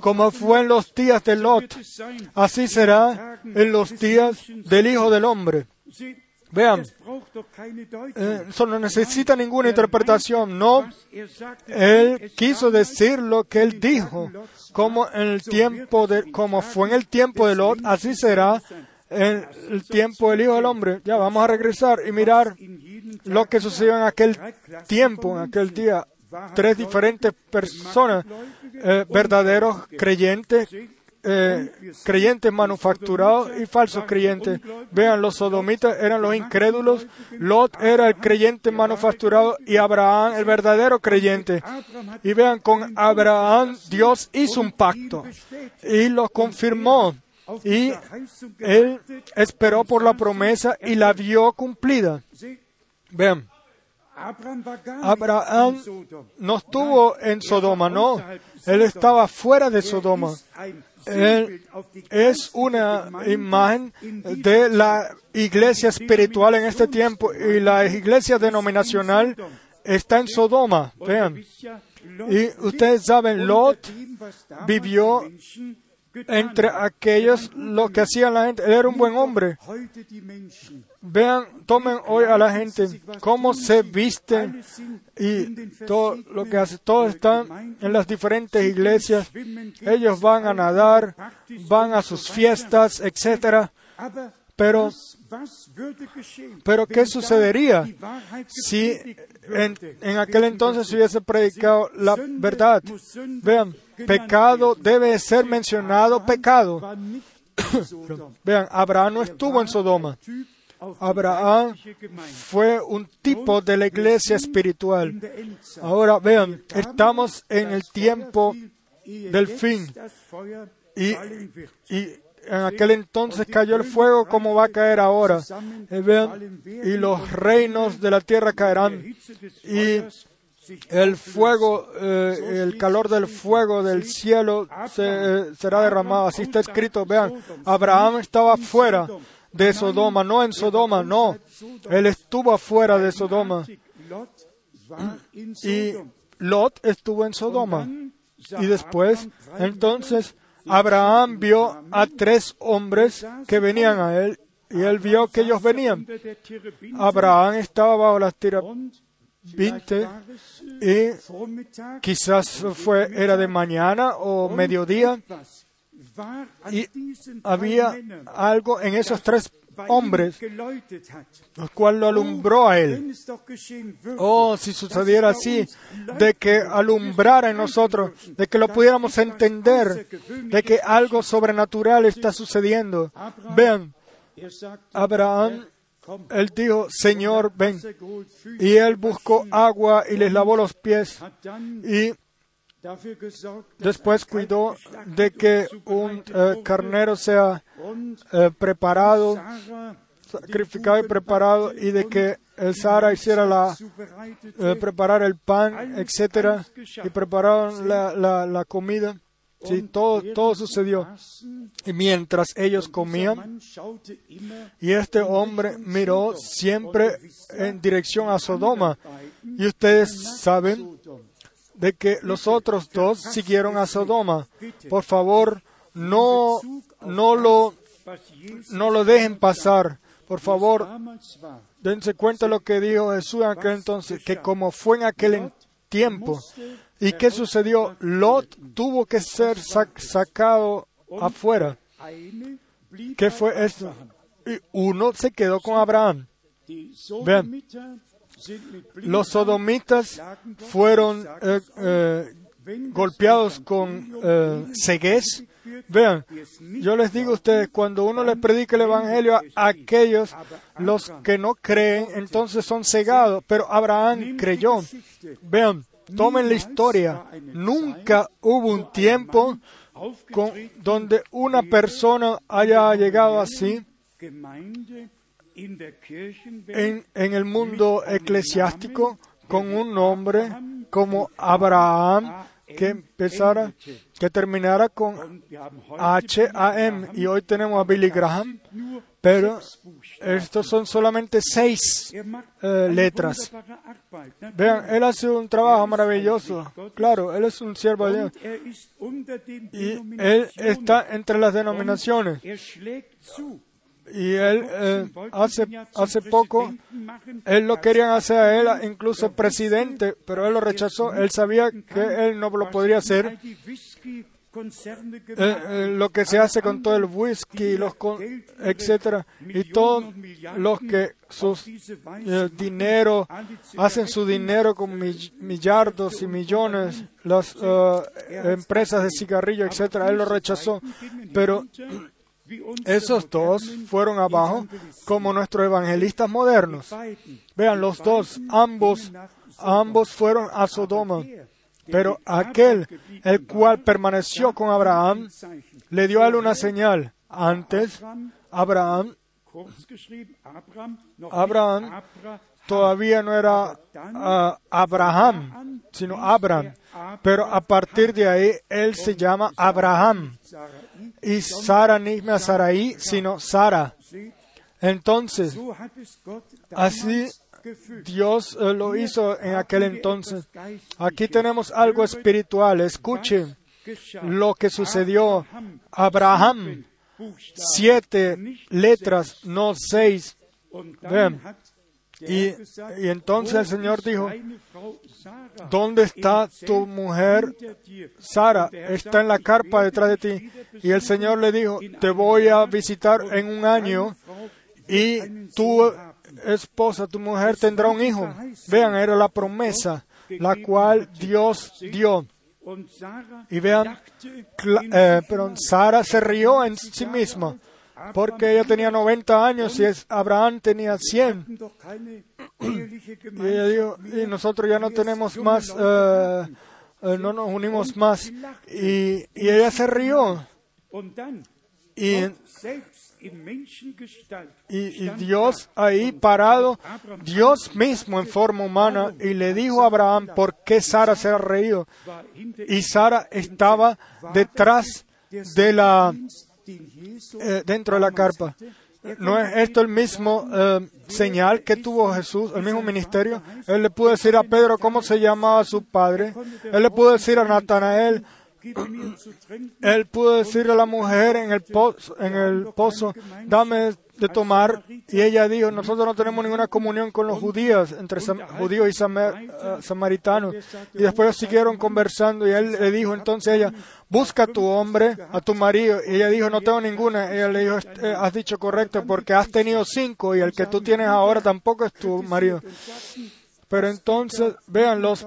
como fue en los días de Lot, así será en los días del Hijo del Hombre. Vean, eh, eso no necesita ninguna interpretación, no. Él quiso decir lo que él dijo, como en el tiempo de, como fue en el tiempo de Lot, así será en el tiempo del Hijo del Hombre. Ya vamos a regresar y mirar lo que sucedió en aquel tiempo, en aquel día. Tres diferentes personas, eh, verdaderos creyentes, eh, creyentes manufacturados y falsos creyentes. Vean, los sodomitas eran los incrédulos, Lot era el creyente manufacturado y Abraham el verdadero creyente. Y vean, con Abraham Dios hizo un pacto y lo confirmó y él esperó por la promesa y la vio cumplida. Vean, Abraham no estuvo en Sodoma, no. Él estaba fuera de Sodoma. Es una imagen de la iglesia espiritual en este tiempo y la iglesia denominacional está en Sodoma. Vean. Y ustedes saben, Lot vivió entre aquellos lo que hacían la gente. Él era un buen hombre. Vean, tomen hoy a la gente cómo se visten y todo lo que hace. Todos están en las diferentes iglesias. Ellos van a nadar, van a sus fiestas, etcétera. Pero pero ¿qué sucedería si en, en, aquel entonces se hubiese predicado la verdad? Vean, pecado debe ser mencionado pecado. [coughs] Vean, Abraham no estuvo en Sodoma. Abraham fue un tipo de la iglesia espiritual. Ahora vean, estamos en el tiempo del fin. Y, y en aquel entonces cayó el fuego como va a caer ahora. Y los reinos de la tierra caerán. Y el fuego, eh, el calor del fuego del cielo se, será derramado. Así está escrito. Vean, Abraham estaba fuera de Sodoma, no en Sodoma, no. Él estuvo afuera de Sodoma. Y Lot estuvo en Sodoma. Y después, entonces, Abraham vio a tres hombres que venían a él y él vio que ellos venían. Abraham estaba bajo las tiras 20 y quizás fue, era de mañana o mediodía y había algo en esos tres hombres, los cual lo alumbró a él. Oh, si sucediera así, de que alumbrara en nosotros, de que lo pudiéramos entender, de que algo sobrenatural está sucediendo. Vean, Abraham, él dijo, Señor, ven. Y él buscó agua y les lavó los pies. Y Después cuidó de que un eh, carnero sea eh, preparado, sacrificado y preparado, y de que el Sara hiciera la, eh, preparar el pan, etcétera, y prepararon la, la, la comida. Sí, todo, todo sucedió. Y mientras ellos comían, y este hombre miró siempre en dirección a Sodoma. Y ustedes saben de que los otros dos siguieron a Sodoma. Por favor, no, no, lo, no lo dejen pasar. Por favor, dense cuenta de lo que dijo Jesús en aquel entonces, que como fue en aquel tiempo, ¿y qué sucedió? Lot tuvo que ser sacado afuera. ¿Qué fue esto? Y uno se quedó con Abraham. Vean, los sodomitas fueron eh, eh, golpeados con eh, ceguez. Vean, yo les digo a ustedes, cuando uno les predica el Evangelio a aquellos, los que no creen, entonces son cegados, pero Abraham creyó. Vean, tomen la historia. Nunca hubo un tiempo donde una persona haya llegado así en, en el mundo eclesiástico con un nombre como Abraham que empezara, que terminara con H-A-M. Y hoy tenemos a Billy Graham, pero estos son solamente seis eh, letras. Vean, él hace un trabajo maravilloso. Claro, él es un siervo de Dios. Y él está entre las denominaciones y él eh, hace, hace poco, él lo querían hacer a él incluso presidente, pero él lo rechazó. Él sabía que él no lo podría hacer. Eh, eh, lo que se hace con todo el whisky, los etcétera, y todos los que sus dinero hacen su dinero con millardos y millones, las empresas de cigarrillo, etcétera, él lo rechazó, pero esos dos fueron abajo como nuestros evangelistas modernos. Vean, los dos, ambos, ambos fueron a Sodoma. Pero aquel, el cual permaneció con Abraham, le dio a él una señal. Antes, Abraham, Abraham, todavía no era ah, Abraham, sino Abraham. Pero a partir de ahí, él se llama Abraham. Y Sara ni más Sarai, sino Sara. Entonces, es así. Dios eh, lo hizo en aquel entonces. Aquí tenemos algo espiritual. Escuche Geschah. lo que sucedió. Abraham, siete letras, no seis. Der Y, y entonces el "Wo Señor dijo? ¿dónde está tu mujer hinter dir." Sara? Está en la carpa "Ich werde detrás de ti. Y el Señor le dijo, te voy a visitar en un año y wird einen tu Sohn haben." esposa, tu mujer tendrá un hijo. Vean, era la promesa la cual Dios dio. Y vean, eh, pero Sara se rió en sí misma porque ella tenía 90 años y Abraham tenía 100. hatten doch keine eheliche Y ella dijo, y nosotros ya no tenemos más, eh, eh, no nos unimos más. Y, y ella se rió. Y, Y, Dios ahí parado, Dios mismo en forma humana, y le dijo a Abraham por qué Sara se ha reído. Y Sara estaba detrás de la, eh, dentro de la carpa. ¿No es esto el mismo eh, señal que tuvo Jesús, el mismo ministerio? Él le pudo decir a Pedro cómo se llamaba su padre. Él le pudo decir a Natanael, él pudo decir a la mujer en el, pozo, en el pozo, dame de tomar. Y ella dijo, nosotros no tenemos ninguna comunión con los judíos, entre sam- judíos y samar- eh, samaritanos. Y después siguieron conversando y él le dijo entonces ella, busca a tu hombre, a tu marido. Y ella dijo, no tengo ninguna. Ella le dijo, "Eh, has dicho correcto porque has tenido cinco y el que tú tienes ahora tampoco es tu marido. Pero entonces, vean, los,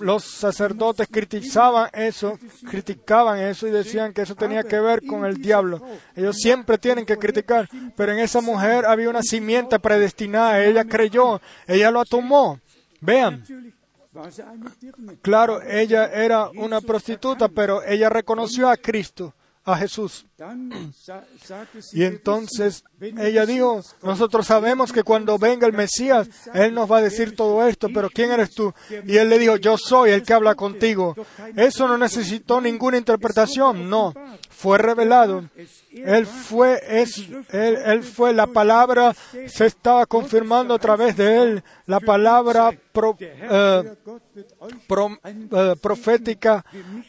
los sacerdotes criticaban eso, criticaban eso y decían que eso tenía que ver con el diablo. Ellos siempre tienen que criticar, pero en esa mujer había una simiente predestinada, ella creyó, ella lo tomó. Vean, claro, ella era una prostituta, pero ella reconoció a Cristo, a Jesús. Y entonces ella dijo, nosotros sabemos que cuando venga el Mesías, Él nos va a decir todo esto, pero ¿quién eres tú? Y Él le dijo, yo soy el que habla contigo. Eso no necesitó ninguna interpretación, no, fue revelado. Él fue, es, él, él fue, la palabra se estaba confirmando a través de Él, la palabra pro- eh, pro- eh, profética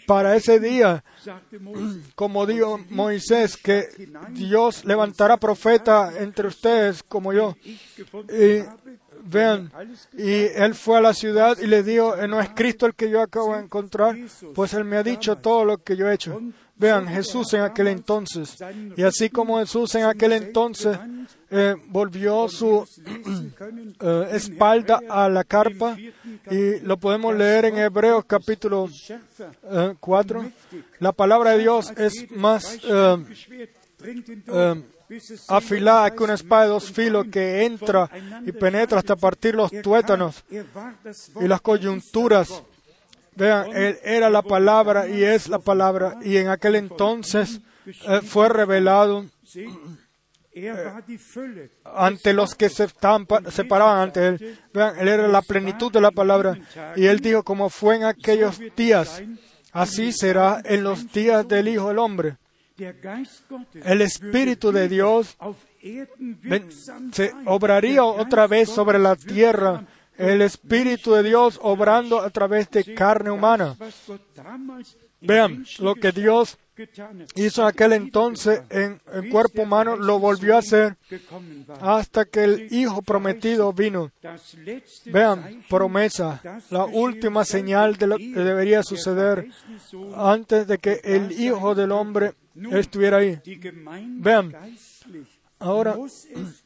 para ese día como dijo Moisés, que Dios levantará profeta entre ustedes como yo. Y vean, y él fue a la ciudad y le dijo, ¿no es Cristo el que yo acabo de encontrar? Pues él me ha dicho todo lo que yo he hecho. Vean, Jesús en aquel entonces. Y así como Jesús en aquel entonces eh, volvió su [clears throat] eh, espalda a la carpa, y lo podemos leer en Hebreos capítulo eh, 4, la palabra de Dios es más eh, afilada que una espada de dos filos que entra y penetra hasta partir los tuétanos y las coyunturas. Vean, él era la palabra y es la palabra. Y en aquel entonces eh, fue revelado Fülle. ante los que se separaban ante él. Vean, él era la plenitud de la palabra. Y él dijo, como fue en aquellos días, así será en los días del Hijo del Hombre. El Espíritu de Dios se obraría otra vez sobre la tierra. El Espíritu de Dios obrando a través de carne humana. Vean, lo que Dios hizo en aquel entonces en el cuerpo humano, lo volvió a hacer hasta que el Hijo prometido vino. Vean, promesa, la última señal de lo que debería der suceder antes de que el Hijo del Hombre estuviera ahí. Vean, Ahora,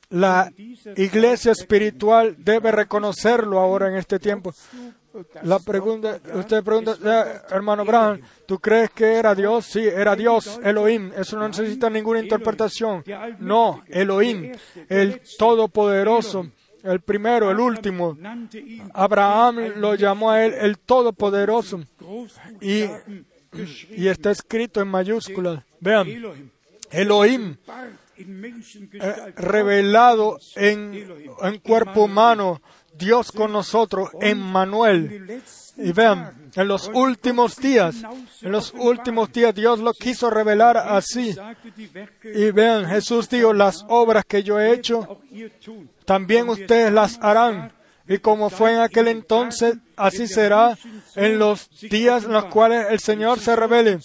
la iglesia espiritual debe reconocerlo ahora en este tiempo. La pregunta, usted pregunta, "Eh, hermano Branham, ¿tú crees que era Dios? Sí, era Dios, Elohim. Eso no necesita ninguna interpretación. No, Elohim, el Todopoderoso, el primero, el último. Abraham lo llamó a él el Todopoderoso y, y está escrito en mayúsculas. Vean, Elohim. Eh, revelado en, en cuerpo humano, Dios con nosotros, Emmanuel. Y vean, en los últimos días, en los últimos días Dios lo quiso revelar así. Y vean, Jesús dijo, las obras que yo he hecho, también ustedes las harán. Y como fue en aquel entonces, así será en los días en los cuales el Señor se revele.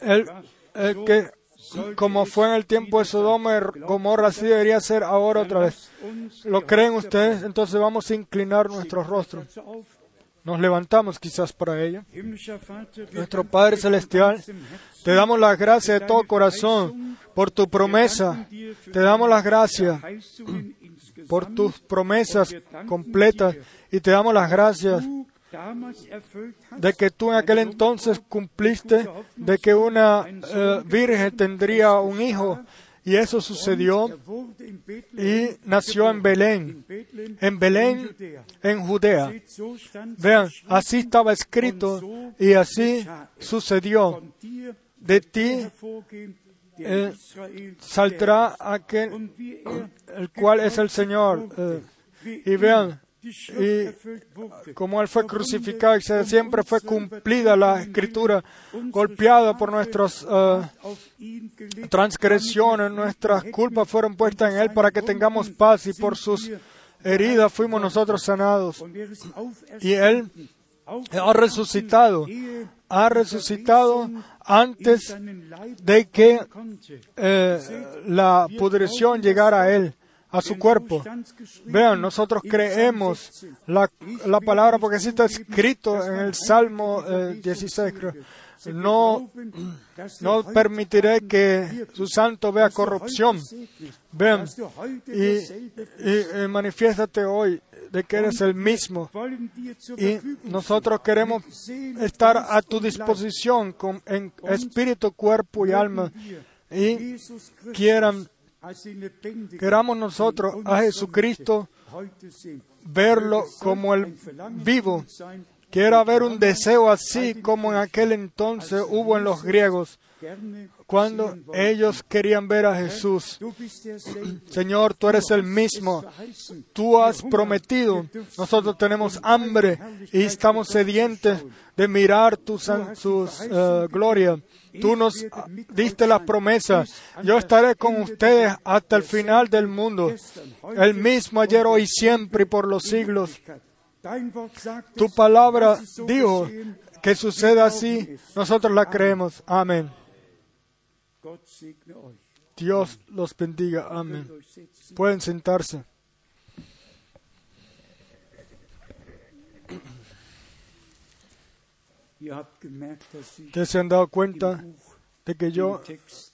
El, el que como fue en el tiempo de Sodoma y Gomorra, así debería ser ahora otra vez. ¿Lo creen ustedes? Entonces vamos a inclinar nuestro rostro. Nos levantamos quizás para ello. Nuestro Padre Celestial, te damos las gracias de todo corazón por tu promesa. Te damos las gracias por tus promesas completas y te damos las gracias de que tú en aquel entonces cumpliste de que una eh, virgen tendría un hijo y eso sucedió y nació en Belén, en Belén, en Judea. Vean, así estaba escrito y así sucedió. De ti eh, saldrá aquel, el cual es el Señor. Eh, y vean, y como Él fue crucificado, siempre fue cumplida la escritura, golpeada por nuestras uh, transgresiones, nuestras culpas fueron puestas en Él para que tengamos paz y por sus heridas fuimos nosotros sanados. Y Él ha resucitado, ha resucitado antes de que eh, la pudrición llegara a Él a su cuerpo. Vean, nosotros creemos la, la palabra porque así está escrito en el Salmo 16, eh, creo. No, no permitiré que su santo vea corrupción. Vean, y, y, manifiéstate hoy de que eres el mismo. Y nosotros queremos estar a tu disposición con, en espíritu, cuerpo y alma. Y quieran Queramos nosotros a Jesucristo verlo como el vivo. Quiero haber un deseo así como en aquel entonces hubo en los griegos, cuando ellos querían ver a Jesús. Señor, tú eres el mismo. Tú has prometido. Nosotros tenemos hambre y estamos sedientes de mirar tu, uh, gloria. Tú nos diste la promesa. Yo estaré con ustedes hasta el final del mundo. El mismo ayer, hoy, siempre y por los siglos. Tu palabra dijo que suceda así. Nosotros la creemos. Amén. Dios los bendiga. Amén. Pueden sentarse. Ustedes se han dado cuenta de que yo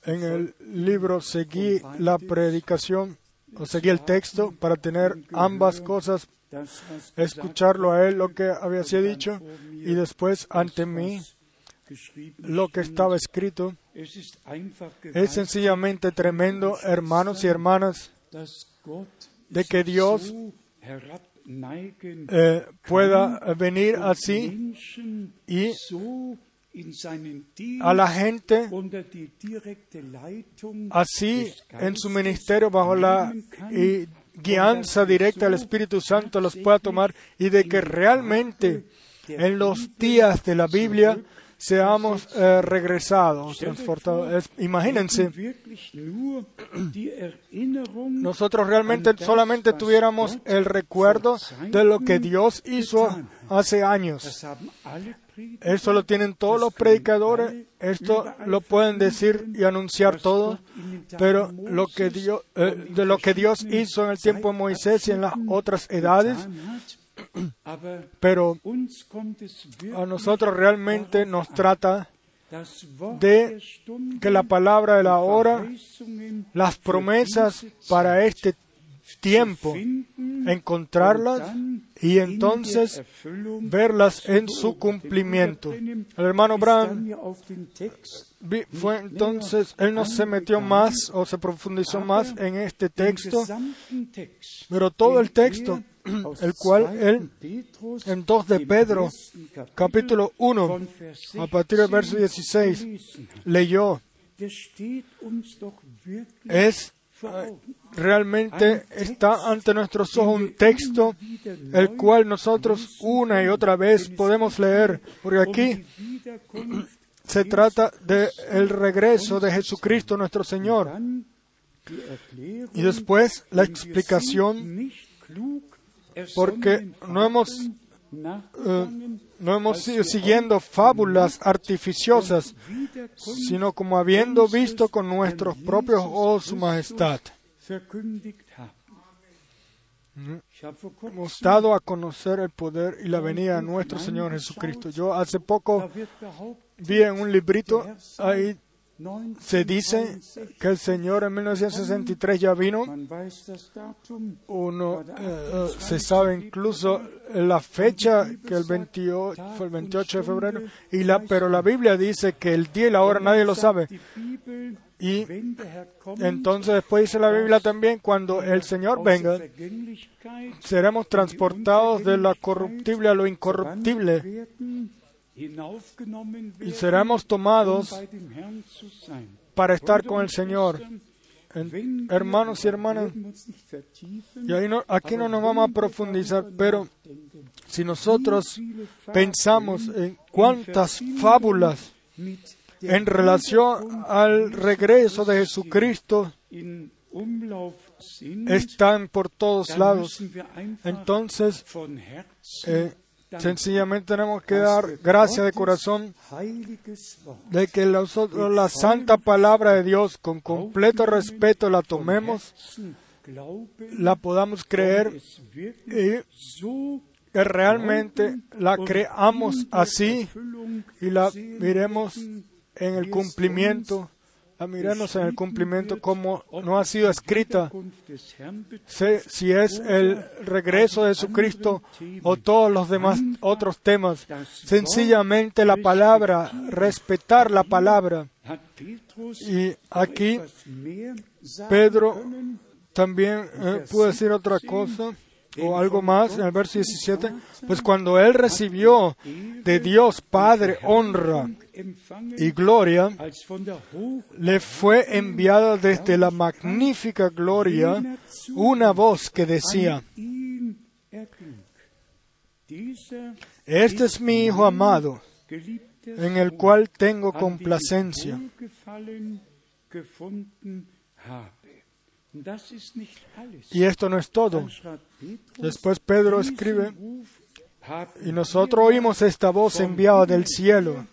en el libro seguí la predicación o seguí el texto para tener ambas cosas, escucharlo a él lo que había sido dicho y después ante mí lo que estaba escrito. Es sencillamente tremendo, hermanos y hermanas, de que Dios eh, pueda venir así y a la gente así en su ministerio bajo la guianza directa del Espíritu Santo los pueda tomar y de que realmente en los días de la Biblia seamos eh, regresados, transportados. imagínense, nosotros realmente solamente tuviéramos el recuerdo de lo que Dios hizo hace años. Eso lo tienen todos los predicadores, esto lo pueden decir y anunciar todos, pero lo que Dios, eh, de lo que Dios hizo en el tiempo de Moisés y en las otras edades, pero a nosotros realmente nos trata de que la palabra de la hora, las promesas para este tiempo, encontrarlas y entonces verlas en su cumplimiento. El hermano Brown fue entonces, él no se metió más o se profundizó más en este texto, pero todo el texto el cual él en 2 de Pedro, capítulo 1, a partir del verso 16, leyó es eh, realmente está ante nuestros ojos un texto el cual nosotros una y otra vez podemos leer, porque aquí se trata del regreso de Jesucristo nuestro Señor. Y después la explicación, porque no hemos, eh, no hemos ido siguiendo fábulas artificiosas, sino como habiendo visto con nuestros propios ojos su majestad. Hemos dado a conocer el poder y la venida de nuestro Señor Jesucristo. Yo hace poco vi en un librito ahí se dice que el Señor en 1963 ya vino. Uno eh, eh, se sabe incluso la fecha que el 28 fue el 28 de febrero y la pero la Biblia dice que el día y la hora nadie lo sabe. Y entonces después dice la Biblia también, cuando el Señor venga, seremos transportados de lo corruptible a lo incorruptible y seremos tomados para estar con el Señor. hermanos y hermanas, y ahí no, aquí no nos vamos a profundizar, pero si nosotros pensamos en cuántas fábulas en relación al regreso de Jesucristo están por todos lados, entonces eh, Sencillamente tenemos que dar gracias de corazón de que nosotros la santa palabra de Dios con completo respeto la tomemos, la podamos creer y que realmente la creamos así y la miremos en el cumplimiento a mirarnos en el cumplimiento como no ha sido escrita, si es el regreso de Jesucristo o todos los demás otros temas. Sencillamente la palabra, respetar la palabra. Y aquí Pedro también eh, pudo decir otra cosa o algo más en el verso 17, pues cuando él recibió de Dios Padre honra y gloria, le fue enviada desde la magnífica gloria una voz que decía, este es mi Hijo amado, en el cual tengo complacencia. Y esto no es todo. Después Pedro escribe, y nosotros oímos esta voz enviada del cielo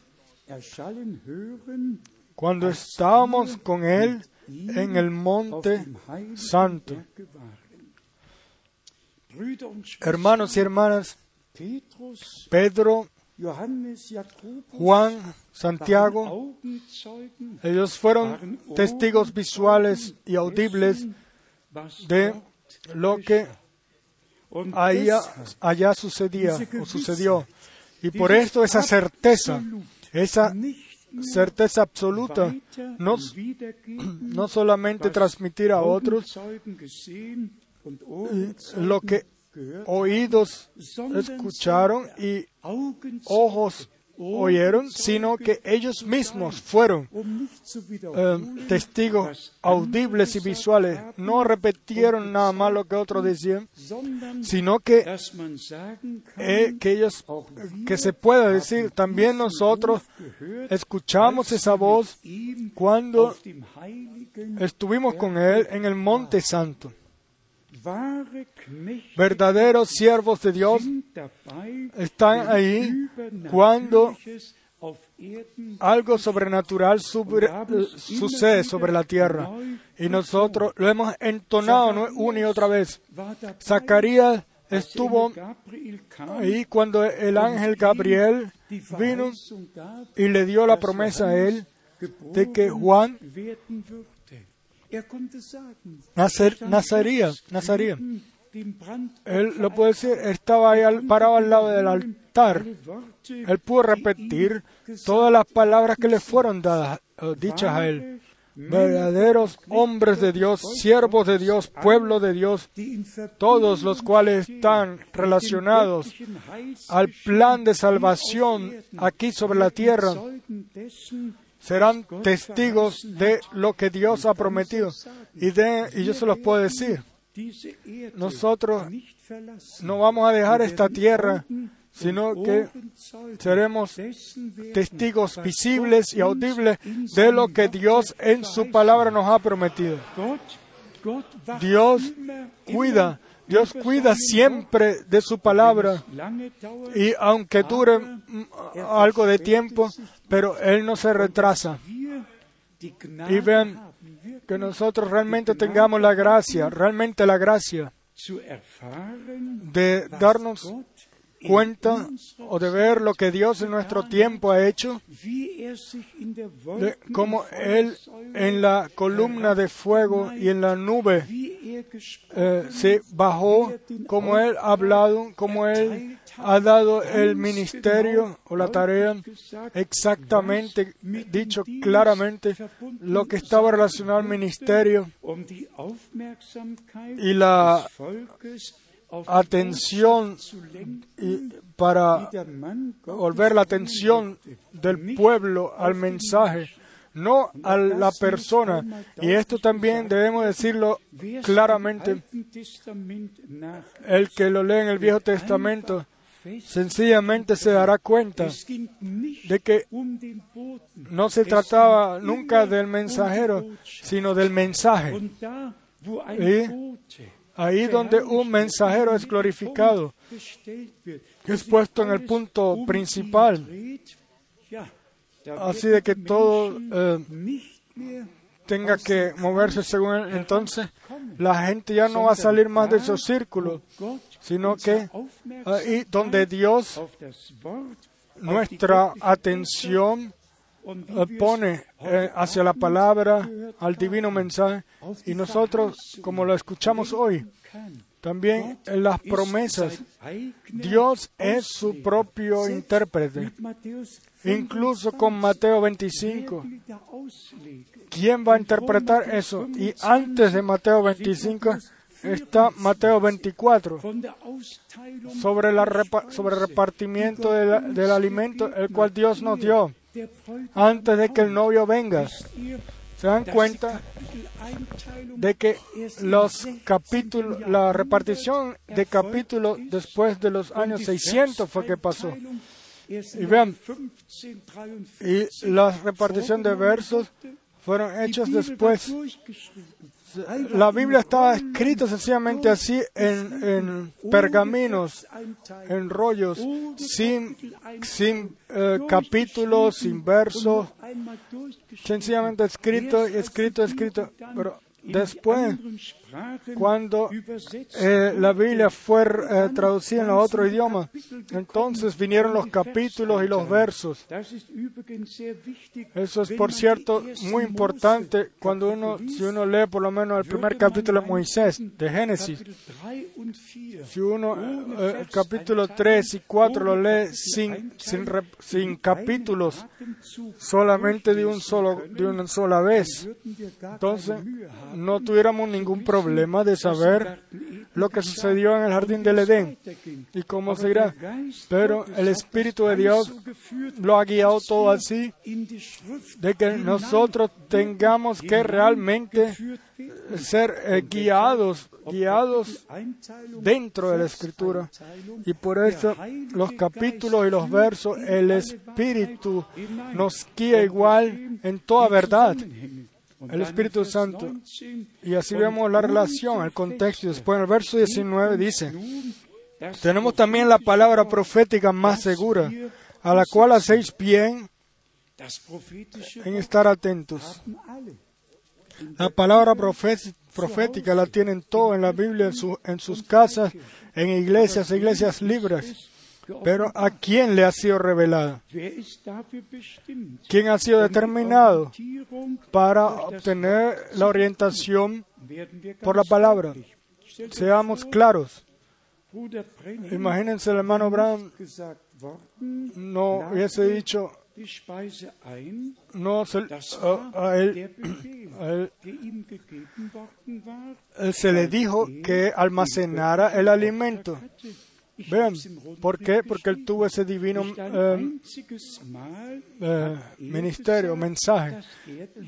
cuando estábamos con Él en el monte santo. Hermanos y hermanas, Pedro, Juan, Santiago, ellos fueron testigos visuales y audibles de lo que allá, allá sucedía o sucedió. Y por esto esa certeza, esa certeza absoluta, no, no solamente transmitir a otros lo que oídos escucharon y ojos oyeron, sino que ellos mismos fueron eh, testigos audibles y visuales. No repitieron nada más lo que otros decían, sino que, eh, que ellos, que se pueda decir, también nosotros escuchamos esa voz cuando estuvimos con Él en el Monte Santo verdaderos siervos de Dios están ahí cuando algo sobrenatural sucede sobre la tierra. Y nosotros lo hemos entonado una y otra vez. Zacarías estuvo ahí cuando el ángel Gabriel vino y le dio la promesa a él de que Juan Nacer, nacería. Él lo puede decir, estaba ahí parado al lado del altar. Él pudo repetir todas las palabras que le fueron dadas, dichas a él. Verdaderos hombres de Dios, siervos de Dios, pueblo de Dios, todos los cuales están relacionados al plan de salvación aquí sobre la tierra, serán testigos de lo que Dios ha prometido. Y, de, y yo se los puedo decir, nosotros no vamos a dejar esta tierra, sino que seremos testigos visibles y audibles de lo que Dios en su palabra nos ha prometido. Dios cuida, Dios cuida siempre de su palabra y aunque dure algo de tiempo, pero Él no se retrasa. Y vean que nosotros realmente tengamos la gracia, realmente la gracia de darnos cuenta o de ver lo que Dios en nuestro tiempo ha hecho, de cómo Él en la columna de fuego y en la nube eh, se bajó, como Él ha hablado, como Él ha dado el ministerio o la tarea exactamente, dicho claramente, lo que estaba relacionado al ministerio y la atención y para volver la atención del pueblo al mensaje, no a la persona. Y esto también debemos decirlo claramente. El que lo lee en el Viejo Testamento sencillamente se dará cuenta de que no se trataba nunca del mensajero, sino del mensaje. Y ahí donde un mensajero es glorificado, es puesto en el punto principal. Así de que todo eh, tenga que moverse según él. Entonces, la gente ya no va a salir más de esos círculos, sino que ahí donde Dios nuestra atención eh, pone eh, hacia la palabra, al divino mensaje, y nosotros, como lo escuchamos hoy, también en las promesas, Dios es su propio intérprete. Incluso con Mateo 25. ¿Quién va a interpretar eso? Y antes de Mateo 25 está Mateo 24 sobre, la sobre el repartimiento del alimento, el cual Dios nos dio antes de que el novio venga. ¿Se dan cuenta de que los capítulos, la repartición de capítulos después de los años 600 fue que pasó? Y vean, y la repartición de versos fueron hechos después la Biblia estaba escrita sencillamente así en, pergaminos, en rollos, sin, sin eh, capítulos, sin versos, sencillamente escrito, escrito, escrito. Pero después, cuando eh, la Biblia fue eh, traducida en otro idioma, entonces vinieron los capítulos y los versos. Eso es, por cierto, muy importante cuando uno, si uno lee por lo menos el primer capítulo de Moisés, de Génesis. Si uno eh, el capítulo 3 y 4 lo lee sin, sin, sin capítulos, solamente de, un solo, de una sola vez, entonces no tuviéramos ningún problema problema de saber lo que sucedió en el jardín del Edén y cómo se irá. Pero el Espíritu de Dios lo ha guiado todo así, de que nosotros tengamos que realmente ser eh, guiados, guiados dentro de la Escritura. Y por eso los capítulos y los versos, el Espíritu nos guía igual en toda verdad el Espíritu Santo. Y así vemos la relación, el contexto. Después en el verso 19 dice, tenemos también la palabra profética más segura, a la cual hacéis bien en estar atentos. La palabra profética la tienen todo en la Biblia, en sus casas, en iglesias, iglesias libres. Pero ¿a quién le ha sido revelada? ¿Quién ha sido determinado para obtener la orientación por la palabra? Seamos claros. Imagínense el hermano Brown no hubiese dicho no se, a, él, él se le dijo que almacenara el alimento Vean, ¿por qué? Porque él tuvo ese divino eh, eh, ministerio, mensaje.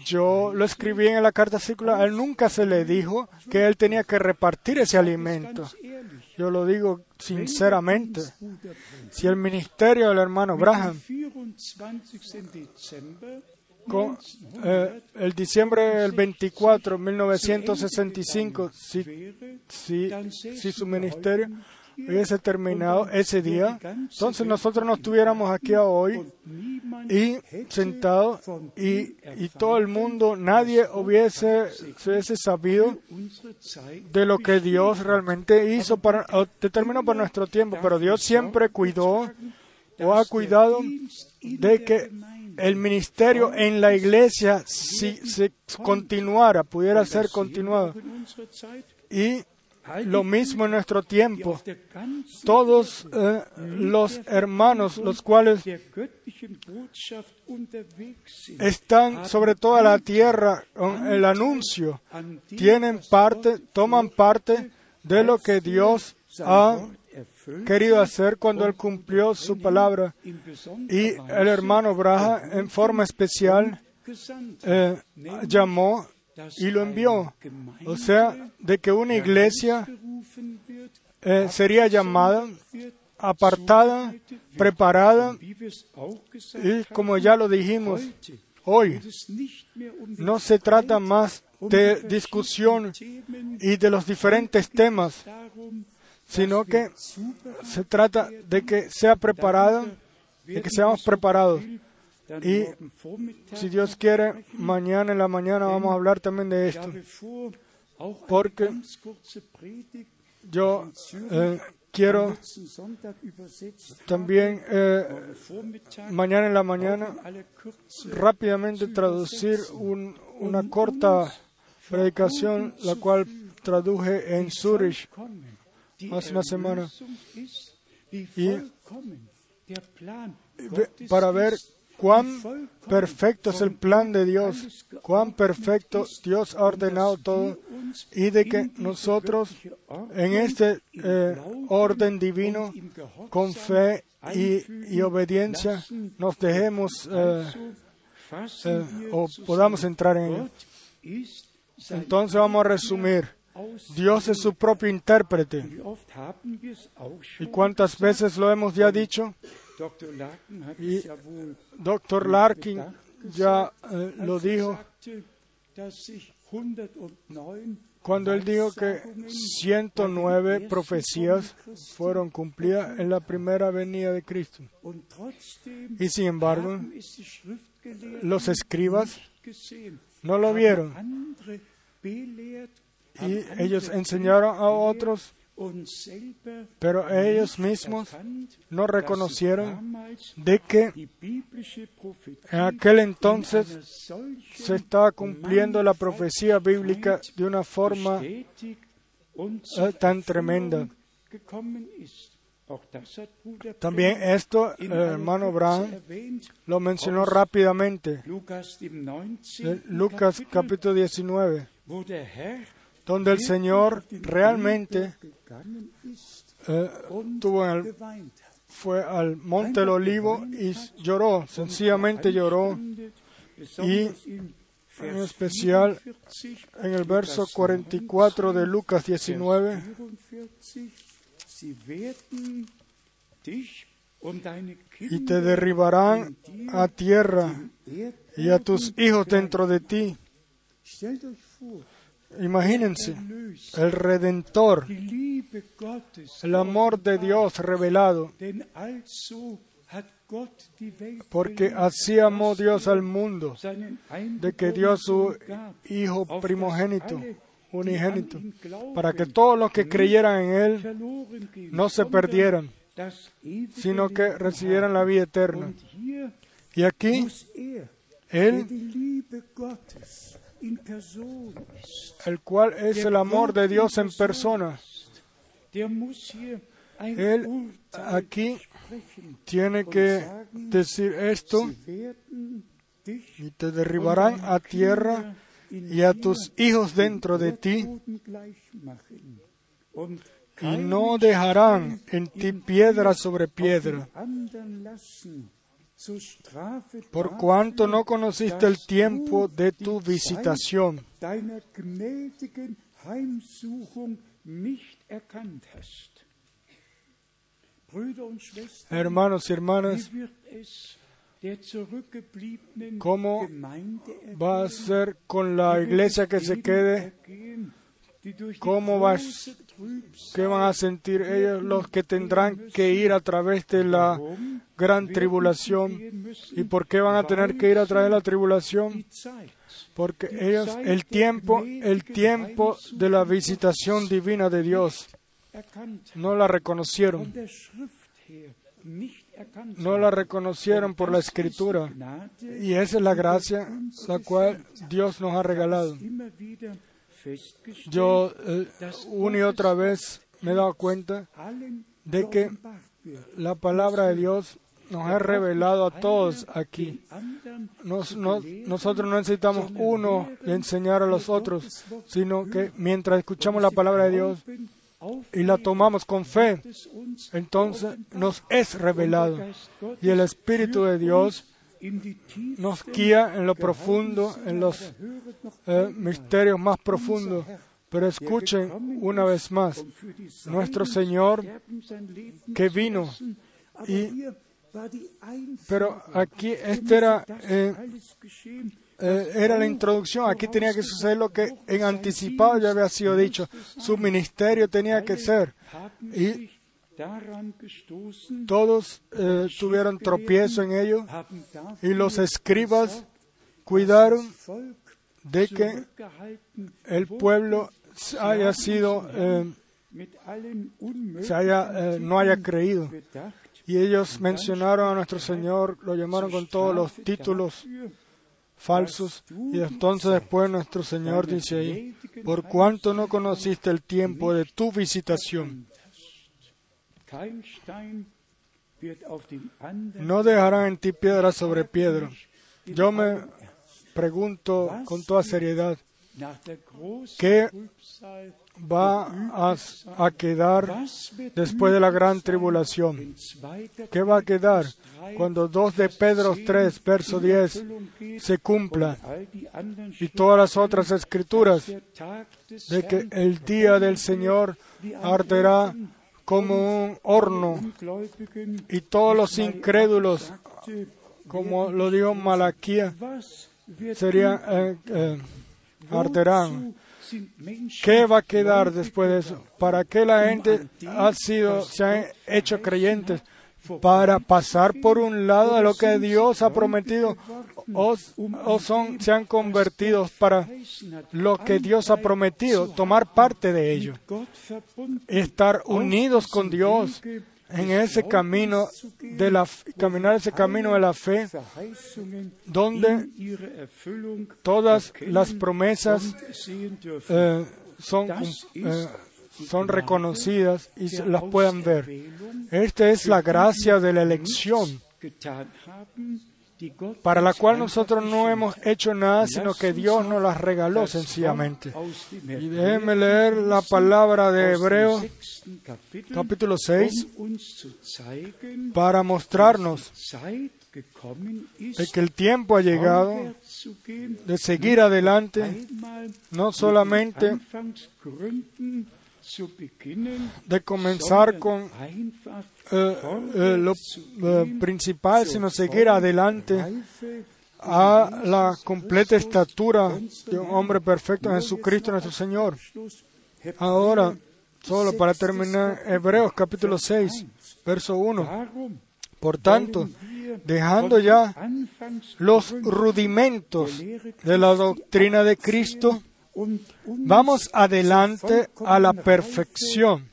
Yo lo escribí en la carta circular. A él nunca se le dijo que él tenía que repartir ese alimento. Yo lo digo sinceramente. Si el ministerio del hermano Braham con, eh, el diciembre del 24, 1965, si, si, si su ministerio hubiese terminado ese día, entonces nosotros no estuviéramos aquí hoy y sentados y, y, todo el mundo, nadie hubiese, hubiese sabido de lo que Dios realmente hizo para, determinó para nuestro tiempo, pero Dios siempre cuidó o ha cuidado de que el ministerio en la iglesia si se continuara, pudiera ser continuado. Y lo mismo en nuestro tiempo. Todos eh, los hermanos, los cuales están sobre toda la tierra con el anuncio, tienen parte, toman parte de lo que Dios ha querido hacer cuando él cumplió su palabra. Y el hermano Braja, en forma especial, eh, llamó y lo envió. O sea, de que una iglesia eh, sería llamada, apartada, preparada, y como ya lo dijimos, hoy no se trata más de discusión y de los diferentes temas, sino que se trata de que sea preparada, de que seamos preparados. Y si Dios quiere, mañana en la mañana vamos a hablar también de esto. Porque yo eh, quiero también eh, mañana en la mañana rápidamente traducir una corta predicación, la cual traduje en Zurich hace una semana. Y para ver cuán perfecto es el plan de Dios, cuán perfecto Dios ha ordenado todo y de que nosotros en este eh, orden divino, con fe y, obediencia, nos dejemos eh, eh, o podamos entrar en él. Entonces vamos a resumir. Dios es su propio intérprete. ¿Y cuántas veces lo hemos ya dicho? Y Dr. Larkin ya eh, lo dijo cuando él dijo que 109 profecías fueron cumplidas en la primera venida de Cristo. Y sin embargo, los escribas no lo vieron y ellos enseñaron a otros, pero ellos mismos no reconocieron de que en aquel entonces se estaba cumpliendo la profecía bíblica de una forma eh, tan tremenda. También esto el hermano Brown lo mencionó rápidamente. Lucas capítulo 19 donde el Señor realmente eh, tuvo fue al monte del olivo y lloró, sencillamente lloró. Y en especial en el verso 44 de Lucas 19, y te derribarán a tierra y a tus hijos dentro de ti. Imagínense, el Redentor, el amor de Dios revelado, porque así amó Dios al mundo, de que dio su Hijo primogénito, unigénito, para que todos los que creyeran en Él no se perdieran, sino que recibieran la vida eterna. Y aquí, Él el cual es el amor de Dios en persona. Él aquí tiene que decir esto y te derribarán a tierra y a tus hijos dentro de ti y no dejarán en ti piedra sobre piedra, por cuanto no conociste el tiempo de tu visitación. Hermanos y hermanas, ¿cómo va a ser con la iglesia que se quede? ¿Cómo va, qué van a sentir ellos los que tendrán que ir a través de la gran tribulación? ¿Y por qué van a tener que ir a través de la tribulación? Porque ellos, el tiempo, el tiempo de la visitación divina de Dios, no la reconocieron. No la reconocieron por la escritura. Y esa es la gracia la cual Dios nos ha regalado. Yo eh, una y otra vez me he dado cuenta de que la palabra de Dios nos ha revelado a todos aquí. nosotros no necesitamos uno enseñar a los otros, sino que mientras escuchamos la palabra de Dios y la tomamos con fe, entonces nos es revelado. Y el Espíritu de Dios nos guía en lo profundo, en los eh, misterios más profundos. Pero escuchen una vez más, nuestro Señor que vino y pero aquí este era eh, eh, era la introducción. Aquí tenía que suceder lo que en anticipado ya había sido dicho. Su ministerio tenía que ser. Y todos eh, tuvieron tropiezo en ello y los escribas cuidaron de que el pueblo haya sido, eh, se haya, eh, no haya creído. Y ellos mencionaron a nuestro Señor, lo llamaron con todos los títulos falsos. Y entonces después nuestro Señor dice ahí, por cuanto no conociste el tiempo de tu visitación. No dejarán en ti piedra sobre piedra. Yo me pregunto con toda seriedad, ¿qué va a, quedar después de la gran tribulación? ¿Qué va a quedar cuando 2 de Pedro 3, verso 10, se cumpla y todas las otras escrituras de que el día del Señor arderá como un horno y todos los incrédulos, como lo dijo Malaquía, serían, eh, eh, arderán. ¿Qué va a quedar después de eso? ¿Para qué la gente ha sido, se han hecho creyentes? Para pasar por un lado de lo que Dios ha prometido o, son, se han convertido para lo que Dios ha prometido, tomar parte de ello, estar unidos con Dios en ese camino de la caminar ese camino de la fe donde todas las promesas eh, son eh, son reconocidas y las puedan ver. Esta es la gracia de la elección para la cual nosotros no hemos hecho nada, sino que Dios nos las regaló sencillamente. Y déjenme leer la palabra de Hebreos capítulo 6 para mostrarnos de que el tiempo ha llegado de seguir adelante, no solamente de comenzar con eh, eh, lo eh, principal, sino seguir adelante a la completa estatura de un hombre perfecto, Jesucristo nuestro Señor. Ahora, solo para terminar, Hebreos capítulo 6, verso 1. Por tanto, dejando ya los rudimentos de la doctrina de Cristo, Vamos adelante a la perfección,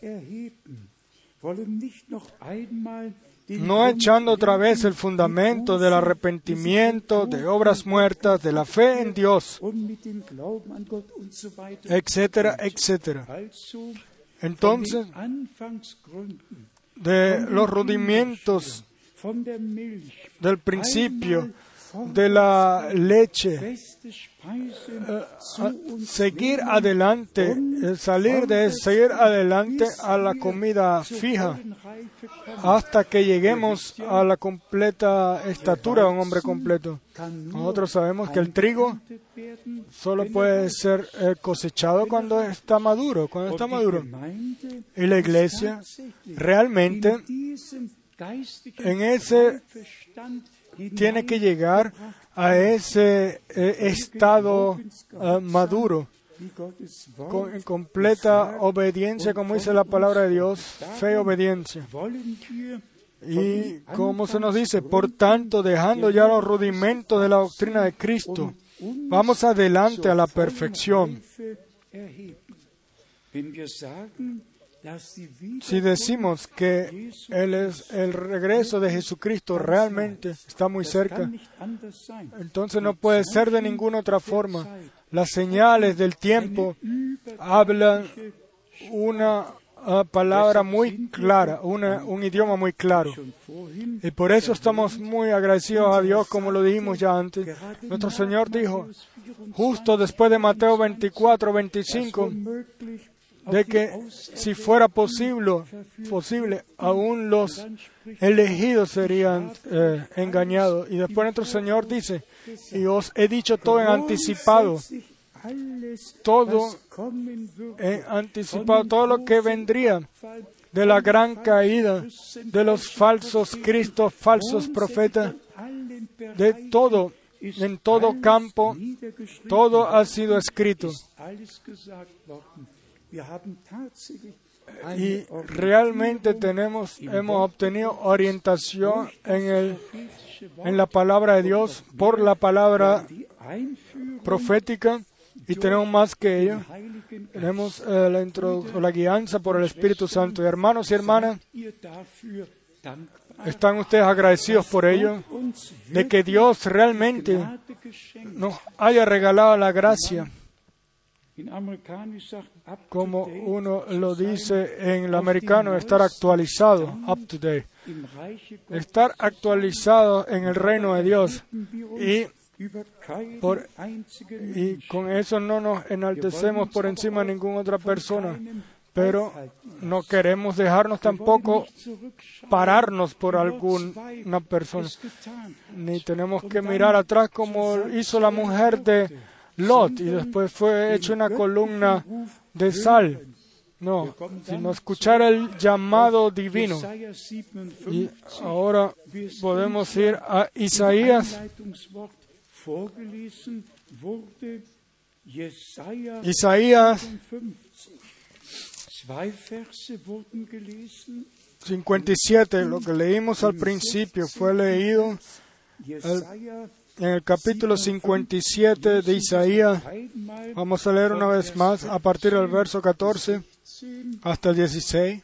no echando otra vez el fundamento del arrepentimiento, de obras muertas, de la fe en Dios, etcétera, etcétera. Entonces, de los rudimentos del principio, de la leche, seguir adelante, salir de seguir adelante a la comida fija hasta que lleguemos a la completa estatura de un hombre completo. Nosotros sabemos que el trigo solo puede ser cosechado cuando está maduro, cuando está maduro. Y la iglesia realmente en ese tiene que llegar a ese eh, estado uh, maduro, con, en completa obediencia, como dice la palabra de Dios, fe y obediencia. Y como se nos dice, por tanto, dejando ya los rudimentos de la doctrina de Cristo, vamos adelante a la perfección. Si decimos que el, el regreso de Jesucristo realmente está muy cerca, entonces no puede ser de ninguna otra forma. Las señales del tiempo hablan una palabra muy clara, un idioma muy claro. Y por eso estamos muy agradecidos a Dios, como lo dijimos ya antes. Nuestro Señor dijo, justo después de Mateo 24, 25, de que si fuera posible, posible aún los elegidos serían eh, engañados. Y después nuestro Señor dice, y os he dicho todo en anticipado, todo en anticipado, todo lo que vendría de la gran caída de los falsos Cristos, falsos profetas, de todo, en todo campo, todo ha sido escrito. Y realmente tenemos, hemos obtenido orientación en, el, en la palabra de Dios por la palabra profética y tenemos más que ello. Tenemos eh, la, la guianza por el Espíritu Santo. Y hermanos y hermanas, ¿están ustedes agradecidos por ello? De que Dios realmente nos haya regalado la gracia como uno lo dice en el americano, estar actualizado, up to date. Estar actualizado en el reino de Dios. Y, y con eso no nos enaltecemos por encima de ninguna otra persona. Pero no queremos dejarnos tampoco pararnos por alguna persona. Ni tenemos que mirar atrás como hizo la mujer de Lot y después fue hecho una columna de sal. No, sino escuchar el llamado divino. Y ahora podemos ir a Isaías. Isaías 57, lo que leímos al principio fue leído en el capítulo 57 de Isaías. Vamos a leer una vez más a partir del verso 14 hasta el 16.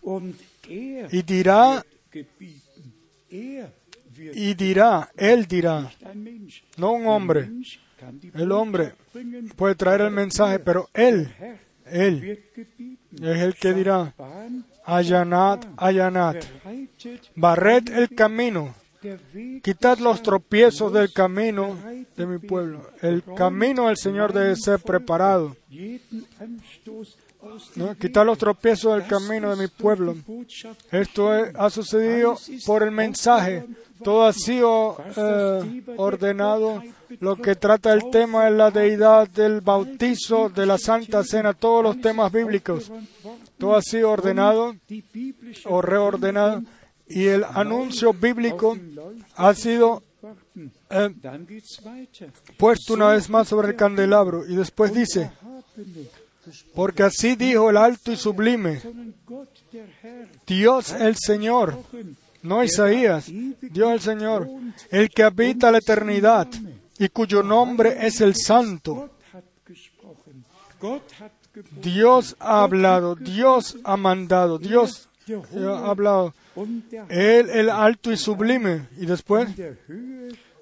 Y dirá, y dirá, él dirá, no un hombre. El hombre puede traer el mensaje, pero él, él es el que dirá, allanad, allanad, barred el camino Quitad los tropiezos del camino de mi pueblo. El camino del Señor debe ser preparado. ¿No? Quitar los tropiezos del camino de mi pueblo. Esto ha sucedido por el mensaje. Todo ha sido eh, ordenado. Lo que trata el tema es la deidad del bautizo, de la Santa Cena, todos los temas bíblicos. Todo ha sido ordenado o reordenado y el anuncio bíblico ha sido eh, puesto una vez más sobre el candelabro y después dice, porque así dijo el alto y sublime, Dios el Señor, no Isaías, Dios el Señor, el que habita la eternidad y cuyo nombre es el Santo. Dios ha hablado, Dios ha mandado, Dios ha hablado. Él, el alto y sublime. Y después,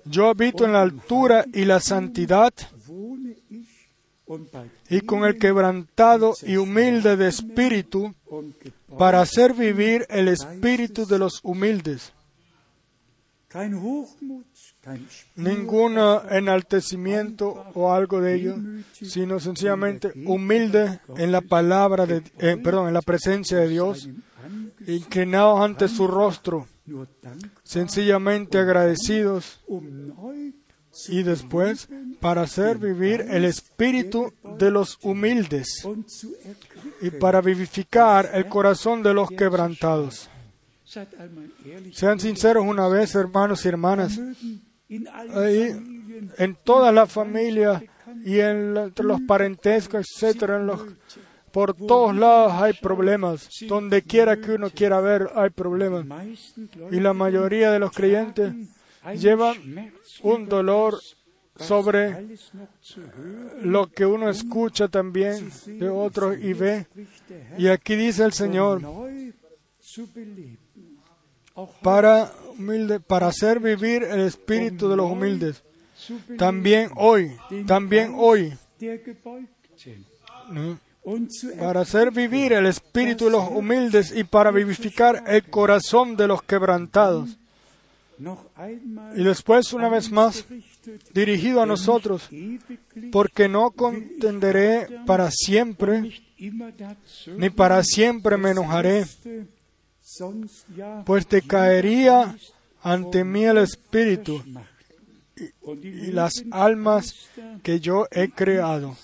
yo habito en la altura y la santidad y con el quebrantado y humilde de espíritu para hacer vivir el espíritu de los humildes. ningún enaltecimiento o algo de ello, sino sencillamente humilde en la palabra de, eh, perdón, en la presencia de Dios, inclinados ante su rostro, sencillamente agradecidos y después para hacer vivir el espíritu de los humildes y para vivificar el corazón de los quebrantados. Sean sinceros una vez, hermanos y hermanas. en toda la familia y en entre los parentescos, etcétera, en los, por todos lados hay problemas. Donde quiera que uno quiera ver, hay problemas. Y la mayoría de los creyentes llevan un dolor sobre lo que uno escucha también de otros y ve. Y aquí dice el Señor, para, humilde, para hacer vivir el espíritu de los humildes. También hoy, también hoy, para hacer vivir el espíritu de los humildes y para vivificar el corazón de los quebrantados. Y después, una vez más, dirigido a nosotros, porque no contenderé para siempre, ni para siempre me enojaré, pues te caería ante mí el Espíritu y, las almas que yo he creado.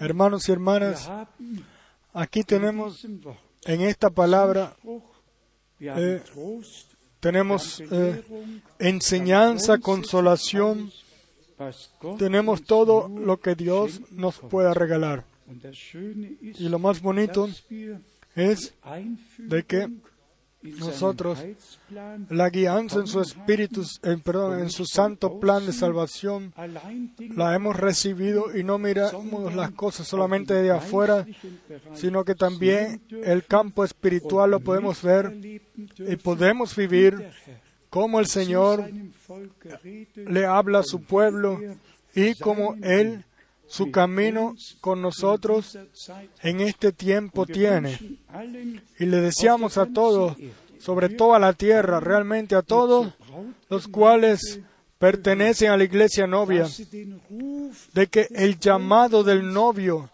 Hermanos y hermanas, aquí tenemos en esta palabra eh, tenemos eh, enseñanza, consolación, tenemos todo lo que Dios nos pueda regalar. Y lo más bonito es de que nosotros la guianza en su espíritu, en, perdón, en su santo plan de salvación, la hemos recibido y no miramos las cosas solamente de afuera, sino que también el campo espiritual lo podemos ver y podemos vivir como el Señor le habla a su pueblo y como Él su camino con nosotros en este tiempo tiene. Y le deseamos a todos, sobre toda la tierra, realmente a todos los cuales pertenecen a la iglesia novia, de que el llamado del novio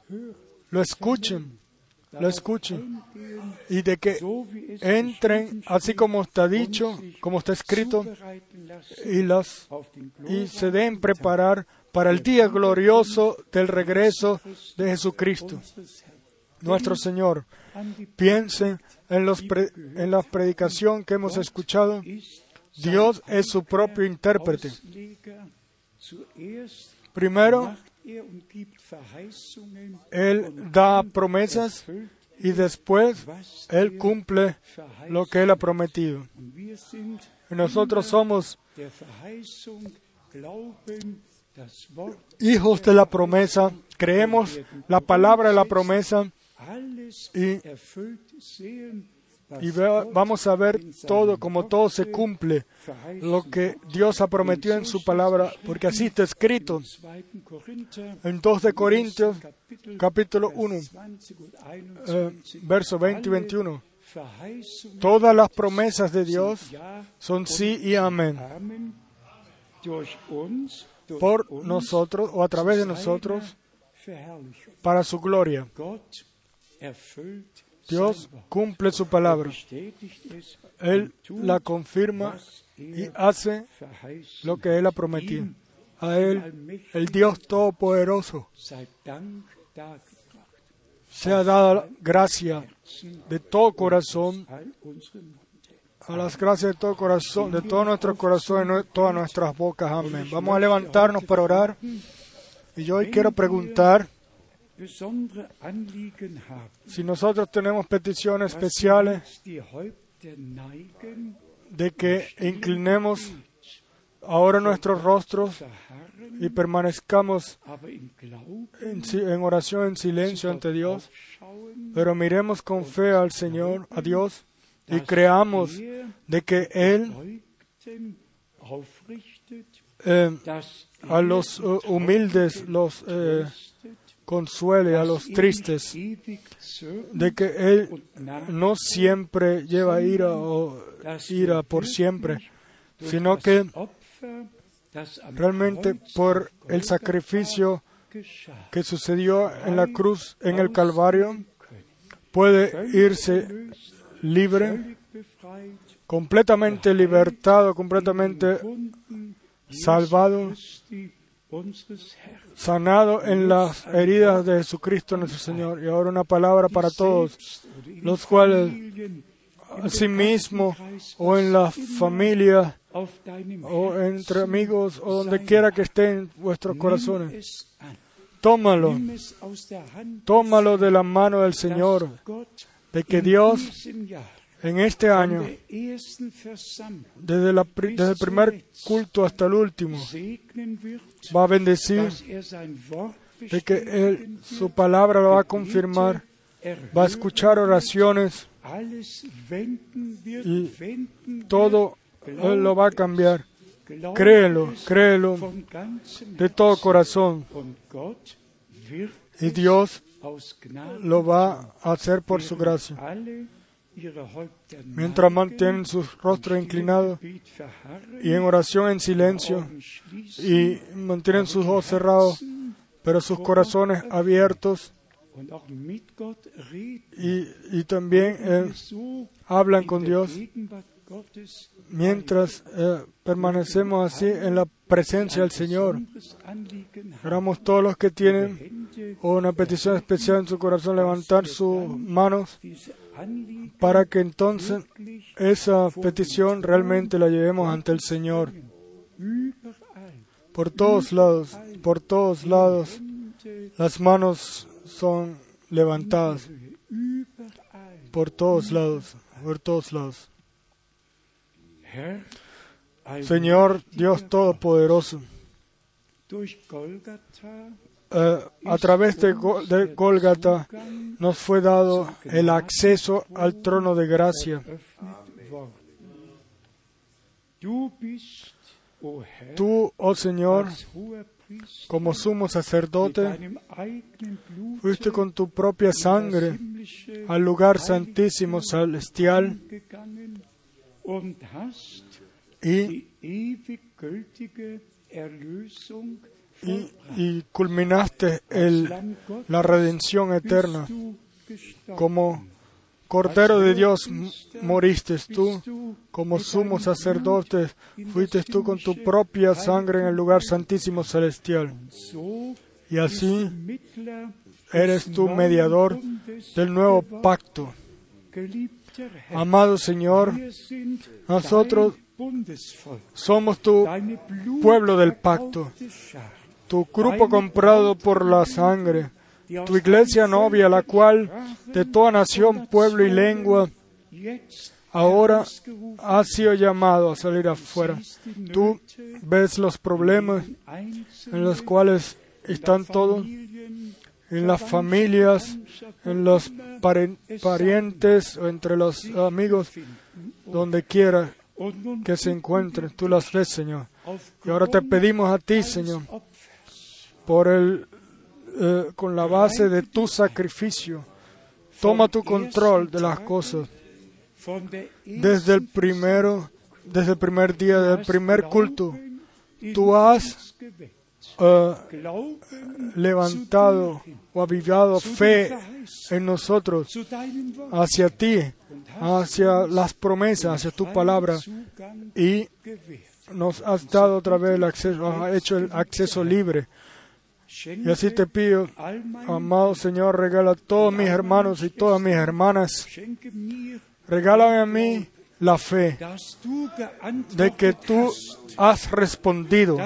lo escuchen, lo escuchen, y de que entren, así como está dicho, como está escrito, y, los, y se den preparar para el día glorioso del regreso de Jesucristo, nuestro Señor. Piensen en, los en la predicación que hemos escuchado. Dios es su propio intérprete. Primero, Él da promesas y después Él cumple lo que Él ha prometido. Nosotros somos hijos de la promesa, creemos la palabra de la promesa y, vamos a ver todo, como todo se cumple, lo que Dios ha prometido en su palabra, porque así está escrito en 2 de Corintios, capítulo 1, eh, verso 20 y 21. Todas las promesas de Dios son sí y amén por nosotros o a través de nosotros para su gloria. Dios cumple su palabra. Él la confirma y hace lo que Él ha prometido. A Él, el Dios Todopoderoso, se ha dado gracia de todo corazón a las gracias de todo corazón, de todo nuestro corazón y de todas nuestras bocas. Amén. Vamos a levantarnos para orar. Y yo hoy quiero preguntar si nosotros tenemos peticiones especiales de que inclinemos ahora nuestros rostros y permanezcamos en, en, oración, en silencio ante Dios, pero miremos con fe al Señor, a Dios, y creamos de que Él eh, a los eh, humildes los eh, consuele a los tristes, de que Él no siempre lleva ira o ira por siempre, sino que realmente por el sacrificio que sucedió en la cruz, en el Calvario, puede irse libre, completamente libertado, completamente salvado, sanado en las heridas de Jesucristo nuestro Señor. Y ahora una palabra para todos, los cuales asimismo o en la familia o entre amigos o donde quiera que estén vuestros corazones. Tómalo, tómalo de la mano del Señor, de que Dios en este año, desde, la, desde, el primer culto hasta el último, va a bendecir, de que Él, su palabra lo va a confirmar, va a escuchar oraciones y todo Él lo va a cambiar. Créelo, créelo de todo corazón. Y Dios lo va a hacer por su gracia. Mientras mantienen sus rostros inclinados y en oración en silencio y mantienen sus ojos cerrados, pero sus corazones abiertos y, y también eh, hablan con Dios mientras eh, permanecemos así en la presencia del Señor. Oramos todos los que tienen una petición especial en su corazón levantar sus manos para que entonces esa petición realmente la llevemos ante el Señor. Por todos lados, por todos lados, las manos son levantadas. Por todos lados, por todos lados. Señor Dios Todopoderoso, eh, a través de, de Golgata nos fue dado el acceso al trono de gracia. Tú, oh Señor, como sumo sacerdote, fuiste con tu propia sangre al lugar santísimo celestial y, y, culminaste el, la redención eterna. Como Cordero de Dios moriste tú, como sumo sacerdote fuiste tú con tu propia sangre en el lugar santísimo celestial. Y así eres tú mediador del nuevo pacto. Amado Señor, nosotros somos tu pueblo del pacto, tu grupo comprado por la sangre, tu iglesia novia, la cual de toda nación, pueblo y lengua, ahora ha sido llamado a salir afuera. Tú ves los problemas en los cuales están todos, en las familias, en los parientes entre los amigos, donde quiera que se encuentren. Tú las ves, Señor. Y ahora te pedimos a ti, Señor, por el, eh, con la base de tu sacrificio, toma tu control de las cosas. Desde el primero, desde el primer día del primer culto, tú has uh, levantado o avivado fe en nosotros hacia ti, hacia las promesas, hacia tu palabra y nos has dado otra vez el acceso, has hecho el acceso libre. Y así te pido, amado Señor, regala a todos mis hermanos y todas mis hermanas, regálame a mí la fe de que tú has respondido,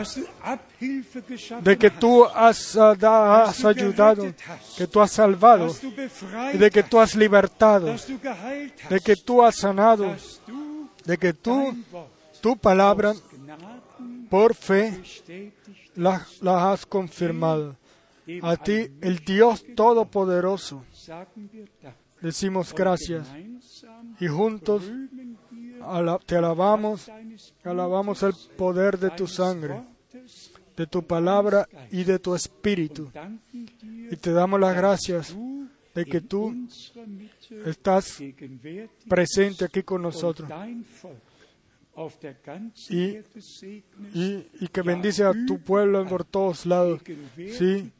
de que tú has, has, ayudado, que tú has salvado, de que tú has libertado, de que tú has sanado, de que tú, tu palabra, por fe, la, la has confirmado. A ti, el Dios Todopoderoso, decimos gracias y juntos te alabamos, alabamos el poder de tu sangre de tu palabra y de tu espíritu. Y te damos las gracias de que tú estás presente aquí con nosotros y, y, y que bendice a tu pueblo por todos lados. Sí,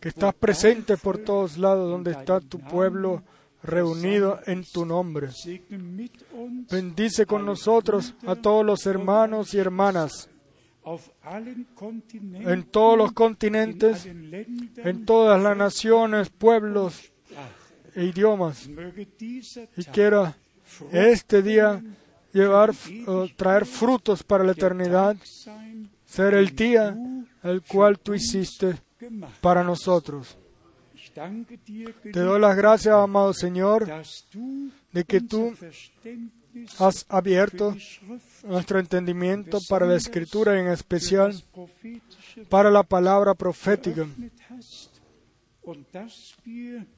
que estás presente por todos lados donde está tu pueblo reunido en tu nombre. Bendice con nosotros a todos los hermanos y hermanas en todos los continentes, en todas las naciones, pueblos e idiomas. Y quiera este día llevar, traer frutos para la eternidad, ser el día el cual tú hiciste para nosotros. Te doy las gracias, amado Señor, de que tú has abierto nuestro entendimiento para la escritura en especial para la palabra profética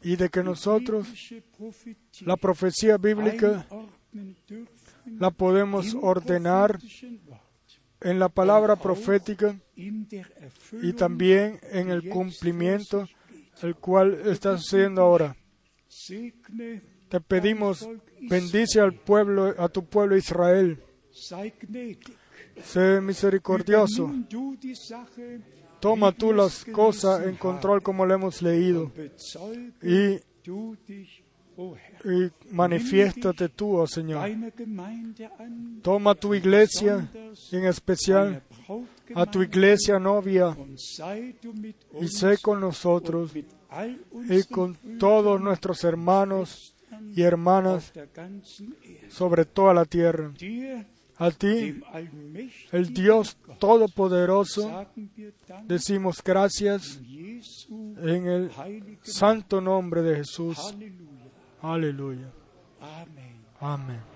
y de que nosotros la profecía bíblica la podemos ordenar en la palabra profética y también en el cumplimiento el cual está sucediendo ahora. Te pedimos, bendice al pueblo, a tu pueblo Israel. Sé misericordioso. Toma tú las cosas en control como lo hemos leído. Y, manifiéstate tú, oh Señor. Toma tu iglesia, en especial a tu iglesia novia, y sé con nosotros y con todos nuestros hermanos y hermanas sobre toda la tierra. A ti, el Dios Todopoderoso, decimos gracias en el santo nombre de Jesús. Aleluya. Amén.